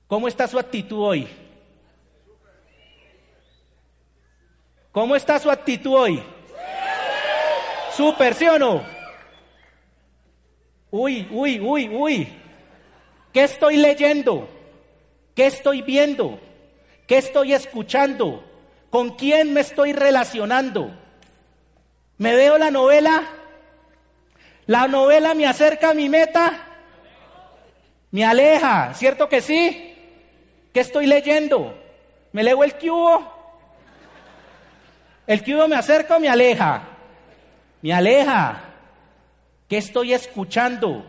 ¿Cómo está su actitud hoy? ¿Cómo está su actitud hoy? Super, ¿sí o no? Uy, uy, uy, uy. ¿Qué estoy leyendo? ¿Qué estoy viendo? ¿Qué estoy escuchando? ¿Con quién me estoy relacionando? ¿Me veo la novela? ¿La novela me acerca a mi meta? ¿Me aleja? ¿Cierto que sí? ¿Qué estoy leyendo? ¿Me leo el cubo? ¿El cubo me acerca o me aleja? Me aleja. ¿Qué estoy escuchando?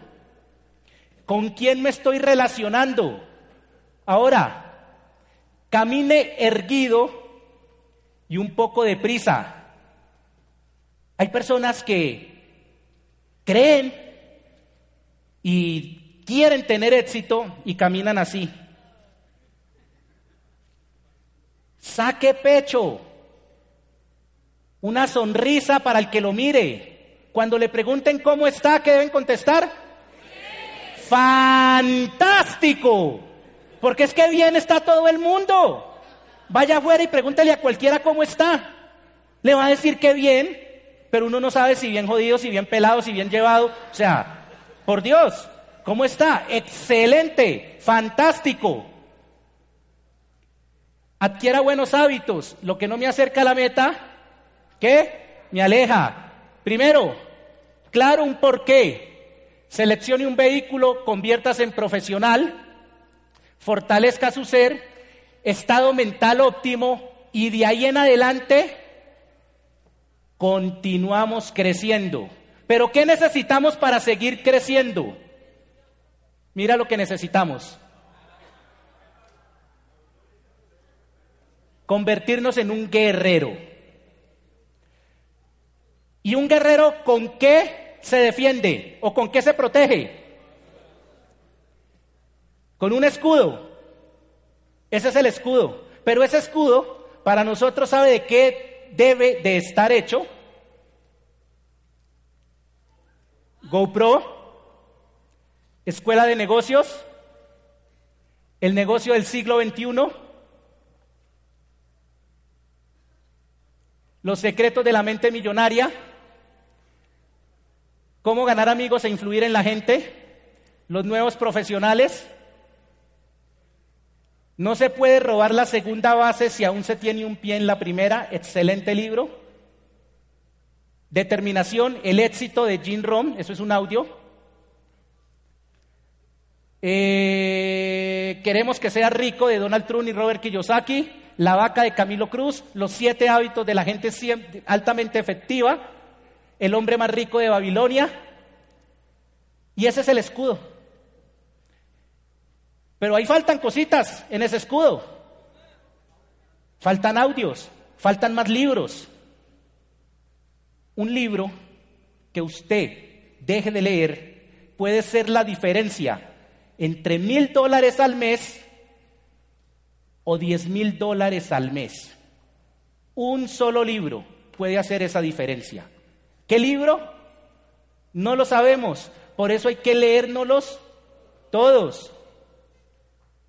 ¿Con quién me estoy relacionando? Ahora, camine erguido y un poco de prisa. Hay personas que creen y quieren tener éxito y caminan así. Saque pecho, una sonrisa para el que lo mire. Cuando le pregunten cómo está, ¿qué deben contestar? Fantástico. Porque es que bien está todo el mundo. Vaya afuera y pregúntele a cualquiera cómo está. Le va a decir que bien, pero uno no sabe si bien jodido, si bien pelado, si bien llevado. O sea, por Dios, ¿cómo está? Excelente, fantástico. Adquiera buenos hábitos. Lo que no me acerca a la meta, ¿qué? Me aleja. Primero, claro un porqué. Seleccione un vehículo, conviértase en profesional, fortalezca su ser, estado mental óptimo y de ahí en adelante continuamos creciendo. Pero ¿qué necesitamos para seguir creciendo? Mira lo que necesitamos. Convertirnos en un guerrero. ¿Y un guerrero con qué se defiende o con qué se protege? Con un escudo. Ese es el escudo. Pero ese escudo, para nosotros, ¿sabe de qué debe de estar hecho? GoPro, Escuela de Negocios, el negocio del siglo XXI, los secretos de la mente millonaria, cómo ganar amigos e influir en la gente, los nuevos profesionales. No se puede robar la segunda base si aún se tiene un pie en la primera. Excelente libro. Determinación, el éxito de Jim Rom, eso es un audio. Eh, queremos que sea rico de Donald Trump y Robert Kiyosaki. La vaca de Camilo Cruz. Los siete hábitos de la gente altamente efectiva el hombre más rico de Babilonia. Y ese es el escudo. Pero ahí faltan cositas en ese escudo. Faltan audios, faltan más libros. Un libro que usted deje de leer puede ser la diferencia entre mil dólares al mes o diez mil dólares al mes. Un solo libro puede hacer esa diferencia. ¿Qué libro? No lo sabemos. Por eso hay que leérnoslos todos.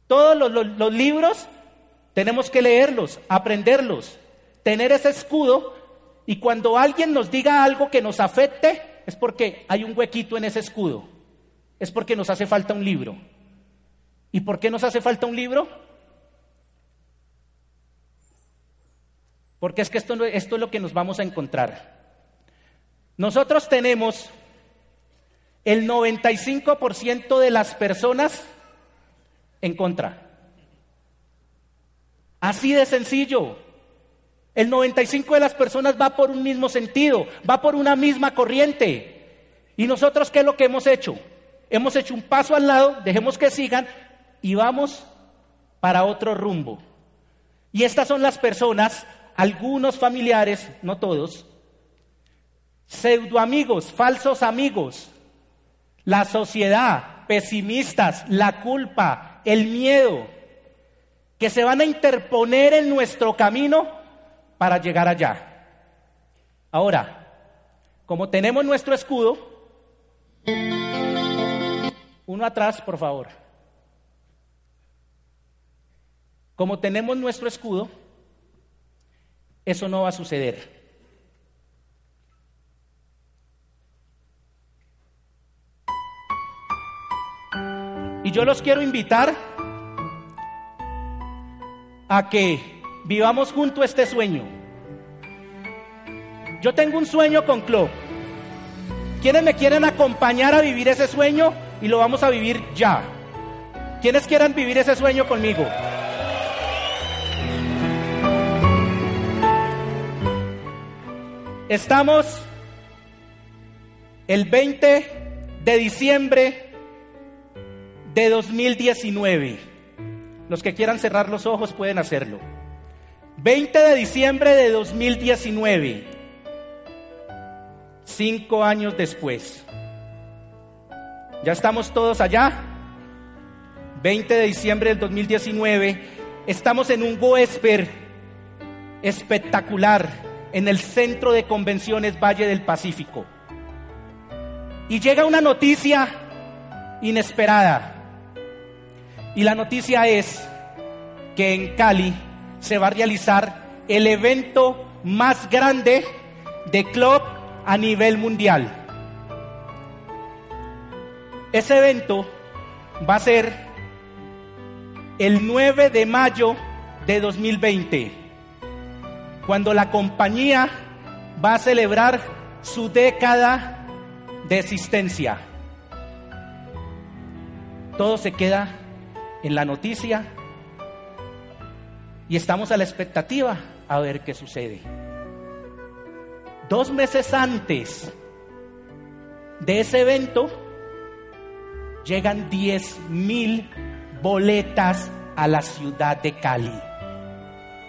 Todos los, libros tenemos que leerlos, aprenderlos, tener ese escudo y cuando alguien nos diga algo que nos afecte, es porque hay un huequito en ese escudo. Es porque nos hace falta un libro. ¿Y por qué nos hace falta un libro? Porque es que esto, esto es lo que nos vamos a encontrar. Nosotros tenemos el 95% de las personas en contra. Así de sencillo. El 95% de las personas va por un mismo sentido, va por una misma corriente. ¿Y nosotros qué es lo que hemos hecho? Hemos hecho un paso al lado, dejemos que sigan y vamos para otro rumbo. Y estas son las personas, algunos familiares, no todos, pseudo amigos, falsos amigos, la sociedad, pesimistas, la culpa, el miedo, que se van a interponer en nuestro camino para llegar allá. Ahora, como tenemos nuestro escudo, uno atrás, por favor. Como tenemos nuestro escudo, eso no va a suceder. Yo los quiero invitar a que vivamos junto este sueño. Yo tengo un sueño con Club. ¿Quiénes me quieren acompañar a vivir ese sueño? Y lo vamos a vivir ya. ¿Quiénes quieran vivir ese sueño conmigo? Estamos el 20 de diciembre de 2019. Los que quieran cerrar los ojos pueden hacerlo. 20 de diciembre de 2019, cinco años después. Ya estamos todos allá. 20 de diciembre del 2019, estamos en un Goesper espectacular en el centro de convenciones Valle del Pacífico. Y llega una noticia inesperada. Y la noticia es que en Cali se va a realizar el evento más grande de club a nivel mundial. Ese evento va a ser el 9 de mayo de 2020, cuando la compañía va a celebrar su década de existencia. Todo se queda en la noticia y estamos a la expectativa a ver qué sucede. Dos meses antes de ese evento, llegan 10 mil boletas a la ciudad de Cali.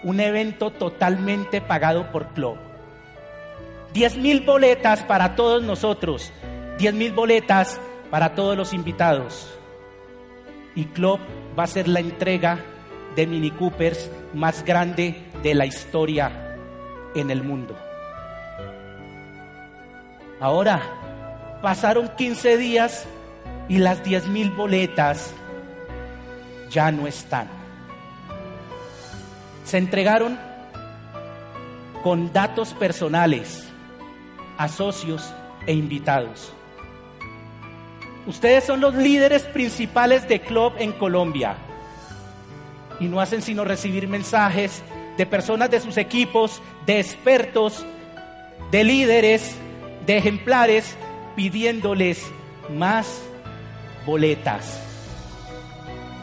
Un evento totalmente pagado por Club. 10 mil boletas para todos nosotros. 10 mil boletas para todos los invitados. Y Club va a ser la entrega de Mini Coopers más grande de la historia en el mundo. Ahora, pasaron 15 días y las 10 mil boletas ya no están. Se entregaron con datos personales a socios e invitados. Ustedes son los líderes principales de club en Colombia y no hacen sino recibir mensajes de personas de sus equipos, de expertos, de líderes, de ejemplares, pidiéndoles más boletas.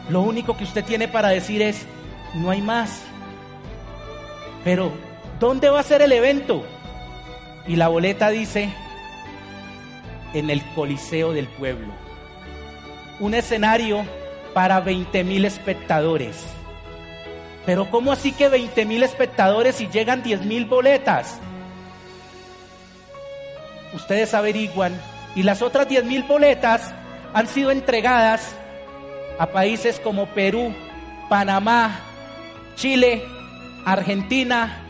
Lo único que usted tiene para decir es, no hay más. Pero, ¿dónde va a ser el evento? Y la boleta dice, en el Coliseo del Pueblo. Un escenario para 20 mil espectadores. Pero ¿cómo así que 20 mil espectadores y llegan 10 mil boletas? Ustedes averiguan y las otras 10 mil boletas han sido entregadas a países como Perú, Panamá, Chile, Argentina,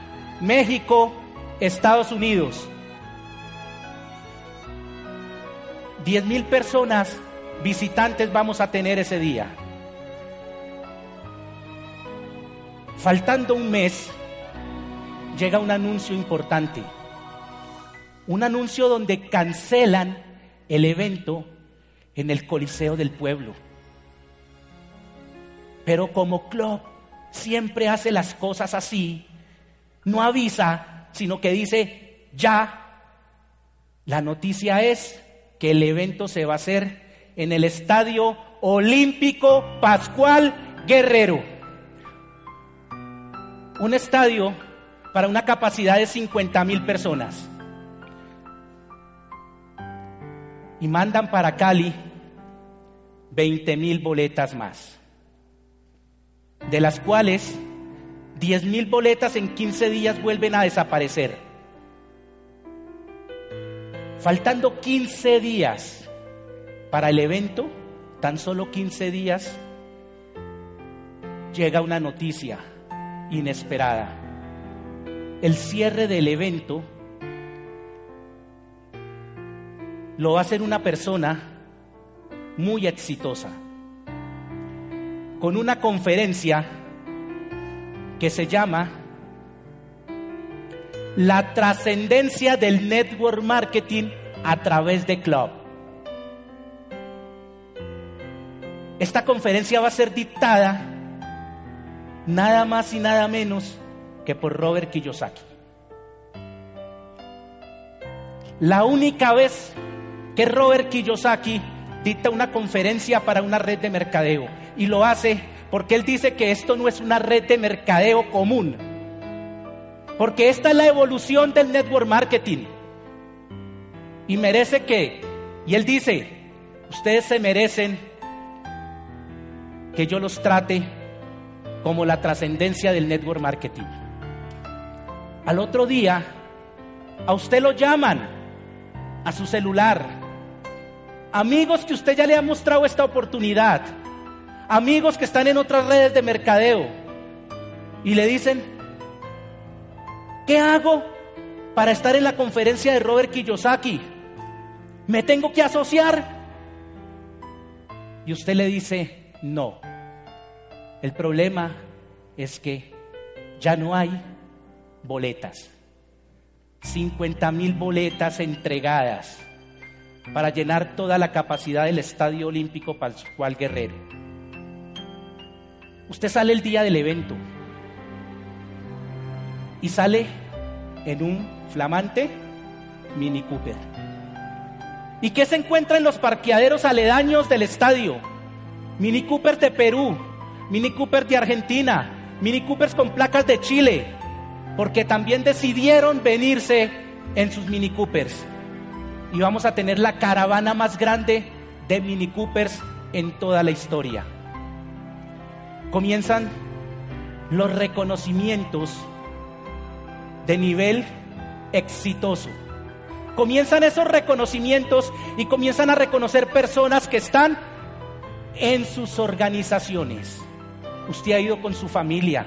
México, Estados Unidos. 10 mil personas visitantes vamos a tener ese día. Faltando un mes, llega un anuncio importante. Un anuncio donde cancelan el evento en el Coliseo del Pueblo. Pero como club siempre hace las cosas así, no avisa, sino que dice, ya, la noticia es que el evento se va a hacer en el Estadio Olímpico Pascual Guerrero. Un estadio para una capacidad de 50 mil personas. Y mandan para Cali 20 mil boletas más, de las cuales 10 mil boletas en 15 días vuelven a desaparecer. Faltando 15 días para el evento, tan solo 15 días, llega una noticia inesperada. El cierre del evento lo va a hacer una persona muy exitosa, con una conferencia que se llama La trascendencia del network marketing a través de Club. Esta conferencia va a ser dictada nada más y nada menos que por Robert Kiyosaki. La única vez que Robert Kiyosaki dicta una conferencia para una red de mercadeo y lo hace porque él dice que esto no es una red de mercadeo común, porque esta es la evolución del network marketing y merece que, y él dice, ustedes se merecen que yo los trate como la trascendencia del network marketing. Al otro día, a usted lo llaman a su celular. Amigos que usted ya le ha mostrado esta oportunidad. Amigos que están en otras redes de mercadeo. Y le dicen, ¿qué hago para estar en la conferencia de Robert Kiyosaki? ¿Me tengo que asociar? Y usted le dice, no. El problema es que ya no hay boletas. 50 mil boletas entregadas para llenar toda la capacidad del Estadio Olímpico Pascual Guerrero. Usted sale el día del evento y sale en un flamante Mini Cooper. ¿Y qué se encuentra en los parqueaderos aledaños del estadio? Mini Cooper de Perú, Mini Cooper de Argentina, Mini Coopers con placas de Chile, porque también decidieron venirse en sus Mini Coopers. Y vamos a tener la caravana más grande de Mini Coopers en toda la historia. Comienzan los reconocimientos de nivel exitoso. Comienzan esos reconocimientos y comienzan a reconocer personas que están en sus organizaciones. Usted ha ido con su familia,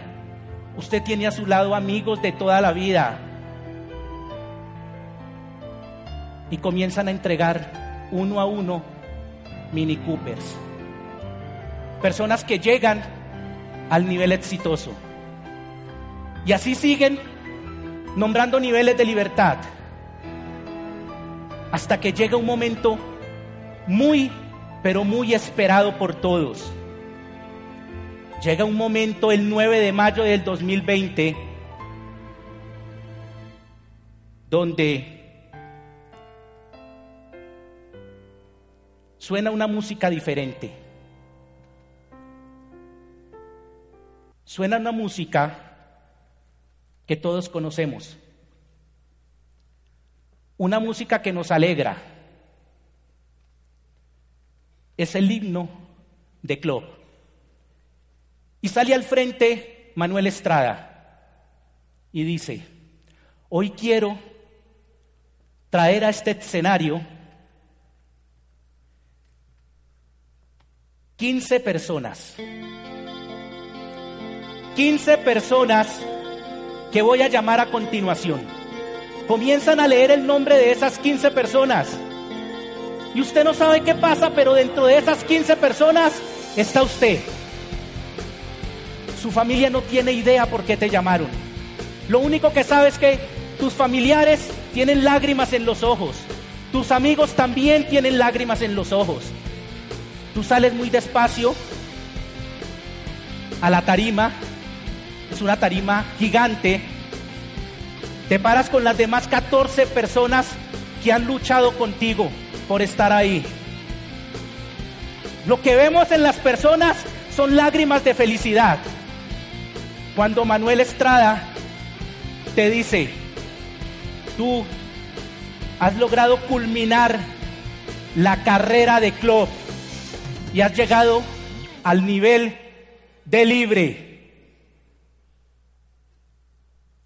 Usted tiene a su lado amigos de toda la vida. Y comienzan a entregar uno a uno Mini Coopers. Personas que llegan al nivel exitoso. Y así siguen nombrando niveles de libertad. Hasta que llega un momento muy, pero muy esperado por todos llega un momento el 9 de mayo del 2020 donde suena una música diferente. Suena una música que todos conocemos. Una música que nos alegra. Es el himno de Club. Y sale al frente Manuel Estrada y dice, hoy quiero traer a este escenario 15 personas. 15 personas que voy a llamar a continuación. Comienzan a leer el nombre de esas 15 personas. y usted no sabe qué pasa, pero dentro de esas 15 personas está usted. Su familia no tiene idea por qué te llamaron. Lo único que sabe es que tus familiares tienen lágrimas en los ojos. Tus amigos también tienen lágrimas en los ojos. Tú sales muy despacio a la tarima. Es una tarima gigante. Te paras con las demás 14 personas que han luchado contigo por estar ahí. Lo que vemos en las personas son lágrimas de felicidad. Cuando Manuel Estrada te dice, tú has logrado culminar la carrera de club y has llegado al nivel de libre.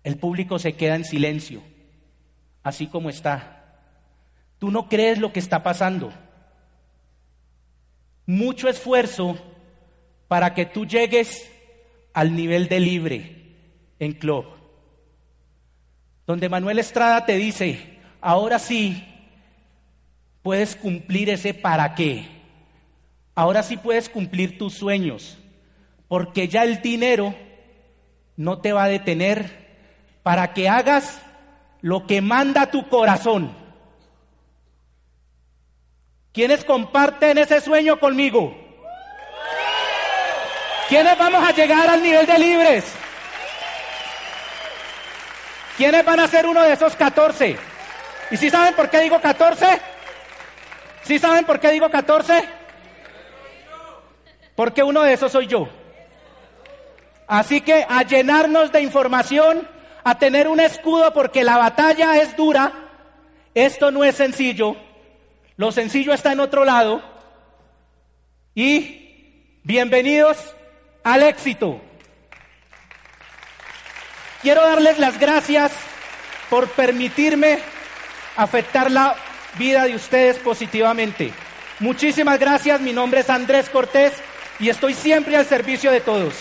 El público se queda en silencio, así como está. Tú no crees lo que está pasando. Mucho esfuerzo para que tú llegues al nivel de libre en club. Donde Manuel Estrada te dice, ahora sí puedes cumplir ese para qué. Ahora sí puedes cumplir tus sueños, porque ya el dinero no te va a detener para que hagas lo que manda tu corazón. ¿Quiénes comparten ese sueño conmigo? ¿Quiénes vamos a llegar al nivel de libres? ¿Quiénes van a ser uno de esos 14? ¿Y si saben por qué digo 14? ¿Sí saben por qué digo 14? Porque uno de esos soy yo. Así que a llenarnos de información, a tener un escudo porque la batalla es dura, esto no es sencillo, lo sencillo está en otro lado. Y bienvenidos al éxito. Quiero darles las gracias por permitirme afectar la vida de ustedes positivamente. Muchísimas gracias, mi nombre es Andrés Cortés y estoy siempre al servicio de todos.